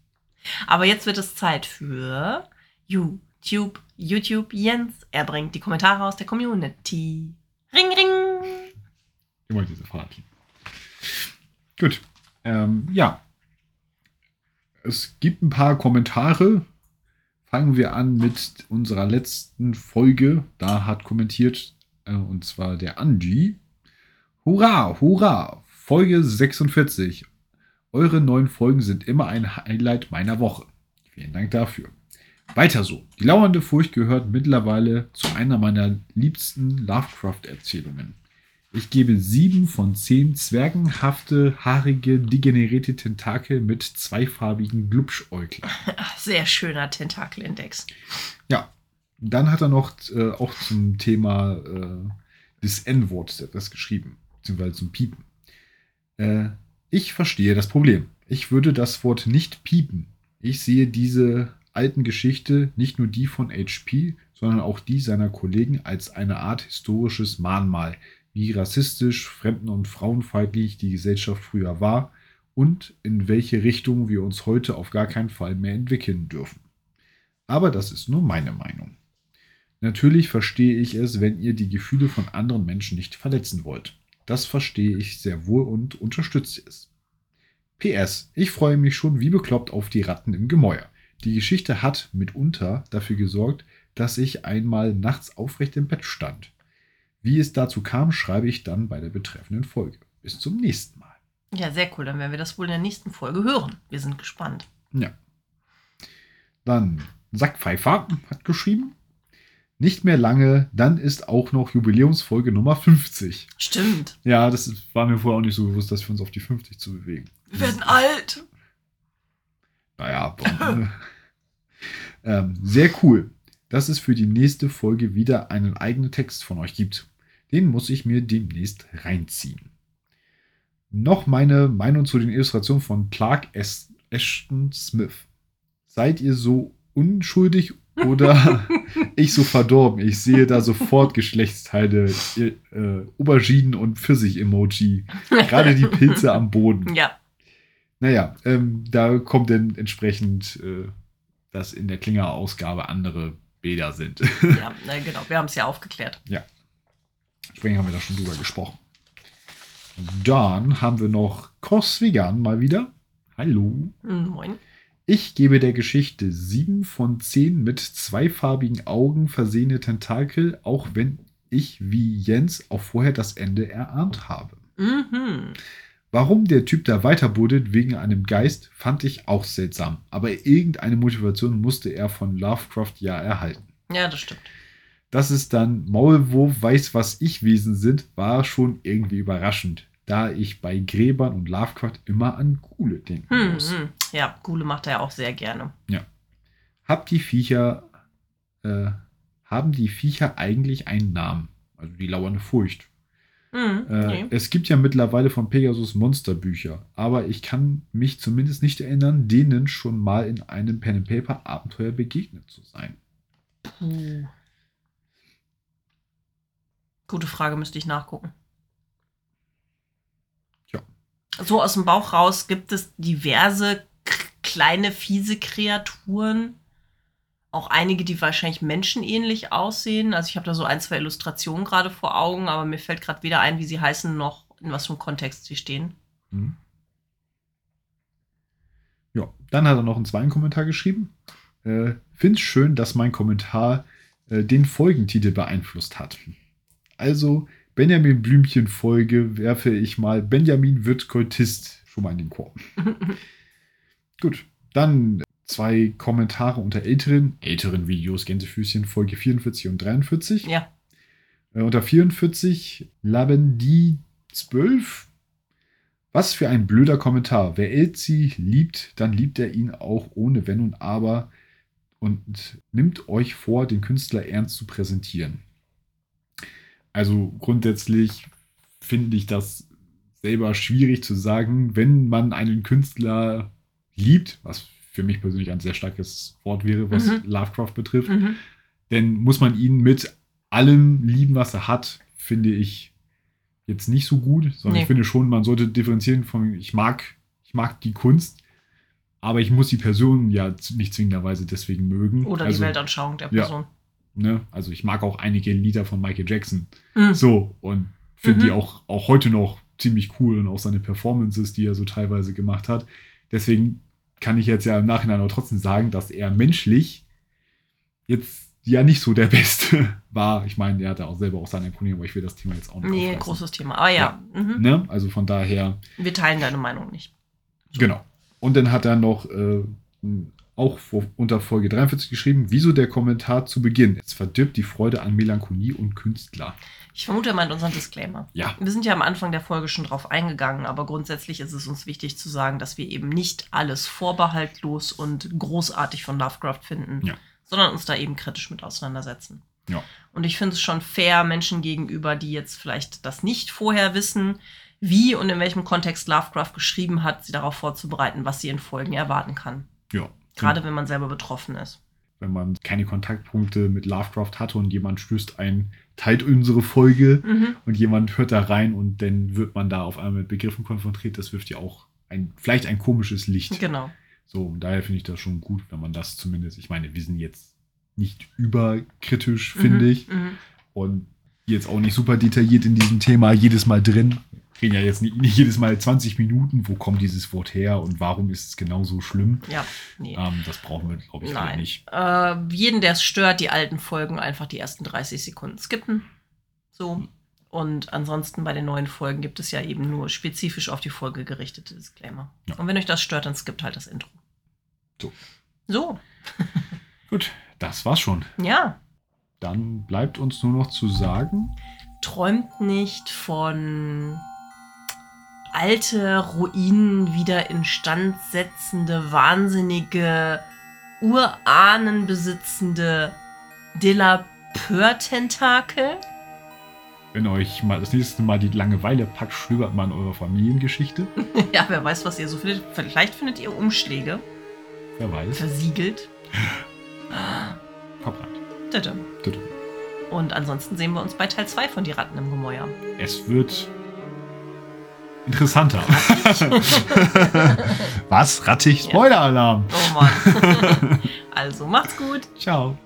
Aber jetzt wird es Zeit für YouTube. YouTube Jens. Er bringt die Kommentare aus der Community. Ring, ring. Immer diese Fahrten. Gut. Ähm, ja. Es gibt ein paar Kommentare. Fangen wir an mit unserer letzten Folge. Da hat kommentiert, äh, und zwar der Angie. Hurra, hurra! Folge 46. Eure neuen Folgen sind immer ein Highlight meiner Woche. Vielen Dank dafür. Weiter so. Die lauernde Furcht gehört mittlerweile zu einer meiner liebsten Lovecraft-Erzählungen. Ich gebe sieben von zehn zwergenhafte, haarige, degenerierte Tentakel mit zweifarbigen Glubschäuglern. Sehr schöner Tentakelindex. Ja, dann hat er noch äh, auch zum Thema äh, des N-Wortes etwas geschrieben, beziehungsweise zum Piepen. Äh, ich verstehe das Problem. Ich würde das Wort nicht piepen. Ich sehe diese alten Geschichte, nicht nur die von HP, sondern auch die seiner Kollegen als eine Art historisches Mahnmal, wie rassistisch, fremden- und frauenfeindlich die Gesellschaft früher war und in welche Richtung wir uns heute auf gar keinen Fall mehr entwickeln dürfen. Aber das ist nur meine Meinung. Natürlich verstehe ich es, wenn ihr die Gefühle von anderen Menschen nicht verletzen wollt. Das verstehe ich sehr wohl und unterstütze es. PS, ich freue mich schon wie bekloppt auf die Ratten im Gemäuer. Die Geschichte hat mitunter dafür gesorgt, dass ich einmal nachts aufrecht im Bett stand. Wie es dazu kam, schreibe ich dann bei der betreffenden Folge. Bis zum nächsten Mal. Ja, sehr cool. Dann werden wir das wohl in der nächsten Folge hören. Wir sind gespannt. Ja. Dann Sackpfeifer hat geschrieben. Nicht mehr lange, dann ist auch noch Jubiläumsfolge Nummer 50. Stimmt. Ja, das war mir vorher auch nicht so bewusst, dass wir uns auf die 50 zu bewegen. Wir werden alt. Naja, äh, [laughs] ähm, sehr cool. dass es für die nächste Folge wieder einen eigenen Text von euch gibt. Den muss ich mir demnächst reinziehen. Noch meine Meinung zu den Illustrationen von Clark S. Ashton Smith. Seid ihr so unschuldig oder ich so verdorben? Ich sehe da sofort Geschlechtsteile, äh, Auberginen und Pfirsich-Emoji. Gerade die Pilze am Boden. Ja. Naja, ähm, da kommt dann entsprechend, äh, dass in der Klinger-Ausgabe andere Bilder sind. Ja, na, genau. Wir haben es ja aufgeklärt. Deswegen haben wir da schon drüber gesprochen. Dann haben wir noch Cross Vegan mal wieder. Hallo. Moin. Ich gebe der Geschichte 7 von 10 mit zweifarbigen Augen versehene Tentakel, auch wenn ich wie Jens auch vorher das Ende erahnt habe. Mhm. Warum der Typ da weiterbuddelt wegen einem Geist, fand ich auch seltsam. Aber irgendeine Motivation musste er von Lovecraft ja erhalten. Ja, das stimmt. Dass es dann Maulwurf weiß, was ich Wesen sind, war schon irgendwie überraschend, da ich bei Gräbern und Lovecraft immer an Gule denken Hm, muss. hm. Ja, Gule macht er ja auch sehr gerne. Habt die Viecher, äh, haben die Viecher eigentlich einen Namen? Also die lauernde Furcht. Hm, Äh, nee. Es gibt ja mittlerweile von Pegasus Monsterbücher, aber ich kann mich zumindest nicht erinnern, denen schon mal in einem Pen and Paper Abenteuer begegnet zu sein. Puh. Gute Frage, müsste ich nachgucken. Ja. So aus dem Bauch raus gibt es diverse kleine, fiese Kreaturen. Auch einige, die wahrscheinlich menschenähnlich aussehen. Also ich habe da so ein, zwei Illustrationen gerade vor Augen, aber mir fällt gerade weder ein, wie sie heißen, noch in was für einem Kontext sie stehen. Hm. Ja, dann hat er noch einen zweiten Kommentar geschrieben. Äh, Find's schön, dass mein Kommentar äh, den Folgentitel beeinflusst hat. Also, Benjamin Blümchen Folge werfe ich mal Benjamin wird Kultist schon mal in den Korb. [laughs] Gut, dann zwei Kommentare unter älteren, älteren Videos, Gänsefüßchen, Folge 44 und 43. ja. Äh, unter 44 Labendi 12. Was für ein blöder Kommentar. Wer Elsie liebt, dann liebt er ihn auch ohne Wenn und Aber und nimmt euch vor, den Künstler ernst zu präsentieren. Also grundsätzlich finde ich das selber schwierig zu sagen, wenn man einen Künstler liebt, was für mich persönlich ein sehr starkes Wort wäre, was Mhm. Lovecraft betrifft, Mhm. dann muss man ihn mit allem lieben, was er hat, finde ich jetzt nicht so gut, sondern Nee. ich finde schon, man sollte differenzieren von, ich mag, ich mag die Kunst, aber ich muss die Person ja nicht zwingenderweise deswegen mögen. Oder also, die Weltanschauung der ja. Ne, also ich mag auch einige Lieder von Michael Jackson. Mhm. So, und finde Mhm. die auch, auch heute noch ziemlich cool und auch seine Performances, die er so teilweise gemacht hat. Deswegen kann ich jetzt ja im Nachhinein auch trotzdem sagen, dass er menschlich jetzt ja nicht so der [laughs] Beste war. Ich meine, er hatte auch selber auch seine Probleme, aber ich will das Thema jetzt auch nicht Nee, aufreißen. großes Thema. Aber ja, Mhm. Ne? Also von daher, wir teilen deine Meinung nicht. genau. Und dann hat er noch äh, auch vor, unter Folge 43 geschrieben, wieso der Kommentar zu Beginn. Es verdirbt die Freude an Melancholie und Künstler. Ich vermute, er meint unseren Disclaimer. Ja, Wir sind ja am Anfang der Folge schon drauf eingegangen, aber grundsätzlich ist es uns wichtig zu sagen, dass wir eben nicht alles vorbehaltlos und großartig von Lovecraft finden, Ja. sondern uns da eben kritisch mit auseinandersetzen. Ja. Und ich finde es schon fair Menschen gegenüber, die jetzt vielleicht das nicht vorher wissen, wie und in welchem Kontext Lovecraft geschrieben hat, sie darauf vorzubereiten, was sie in Folgen erwarten kann. ja. Gerade wenn man selber betroffen ist. wenn man keine Kontaktpunkte mit Lovecraft hatte und jemand stößt ein, teilt unsere Folge Mhm. und jemand hört da rein und dann wird man da auf einmal mit Begriffen konfrontiert, das wirft ja auch ein, vielleicht ein komisches Licht. Genau. So, und daher finde ich das schon gut, wenn man das zumindest, ich meine, wir sind jetzt nicht überkritisch, finde Mhm. ich, Mhm. und jetzt auch nicht super detailliert in diesem Thema jedes Mal drin. Reden ja jetzt nicht, nicht jedes Mal 20 Minuten, wo kommt dieses Wort her und warum ist es genauso schlimm. Ja, nee. Ähm, das brauchen wir, glaube ich, Nein. nicht. Äh, jeden, der es stört, die alten Folgen einfach die ersten 30 Sekunden skippen. So. Und ansonsten bei den neuen Folgen gibt es ja eben nur spezifisch auf die Folge gerichtete Disclaimer. Ja. Und wenn euch das stört, dann skippt halt das Intro. So. So, [laughs] Gut, das war's schon. ja. Dann bleibt uns nur noch zu sagen, Träumt nicht von alte Ruinen wieder instand setzende, wahnsinnige, Urahnen besitzende de la Peur-Tentakel. Wenn euch mal das nächste Mal die Langeweile packt, stöbert mal in eurer Familiengeschichte. [laughs] Ja, wer weiß, was ihr so findet. Vielleicht findet ihr Umschläge Wer weiß. versiegelt. Verbrannt. Tüte. Tüte. Und ansonsten sehen wir uns bei Teil 2 von Die Ratten im Gemäuer. Es wird interessanter. [laughs] Was? Rattig? Ja. Spoiler-Alarm. Oh Mann. [laughs] also macht's gut. Ciao.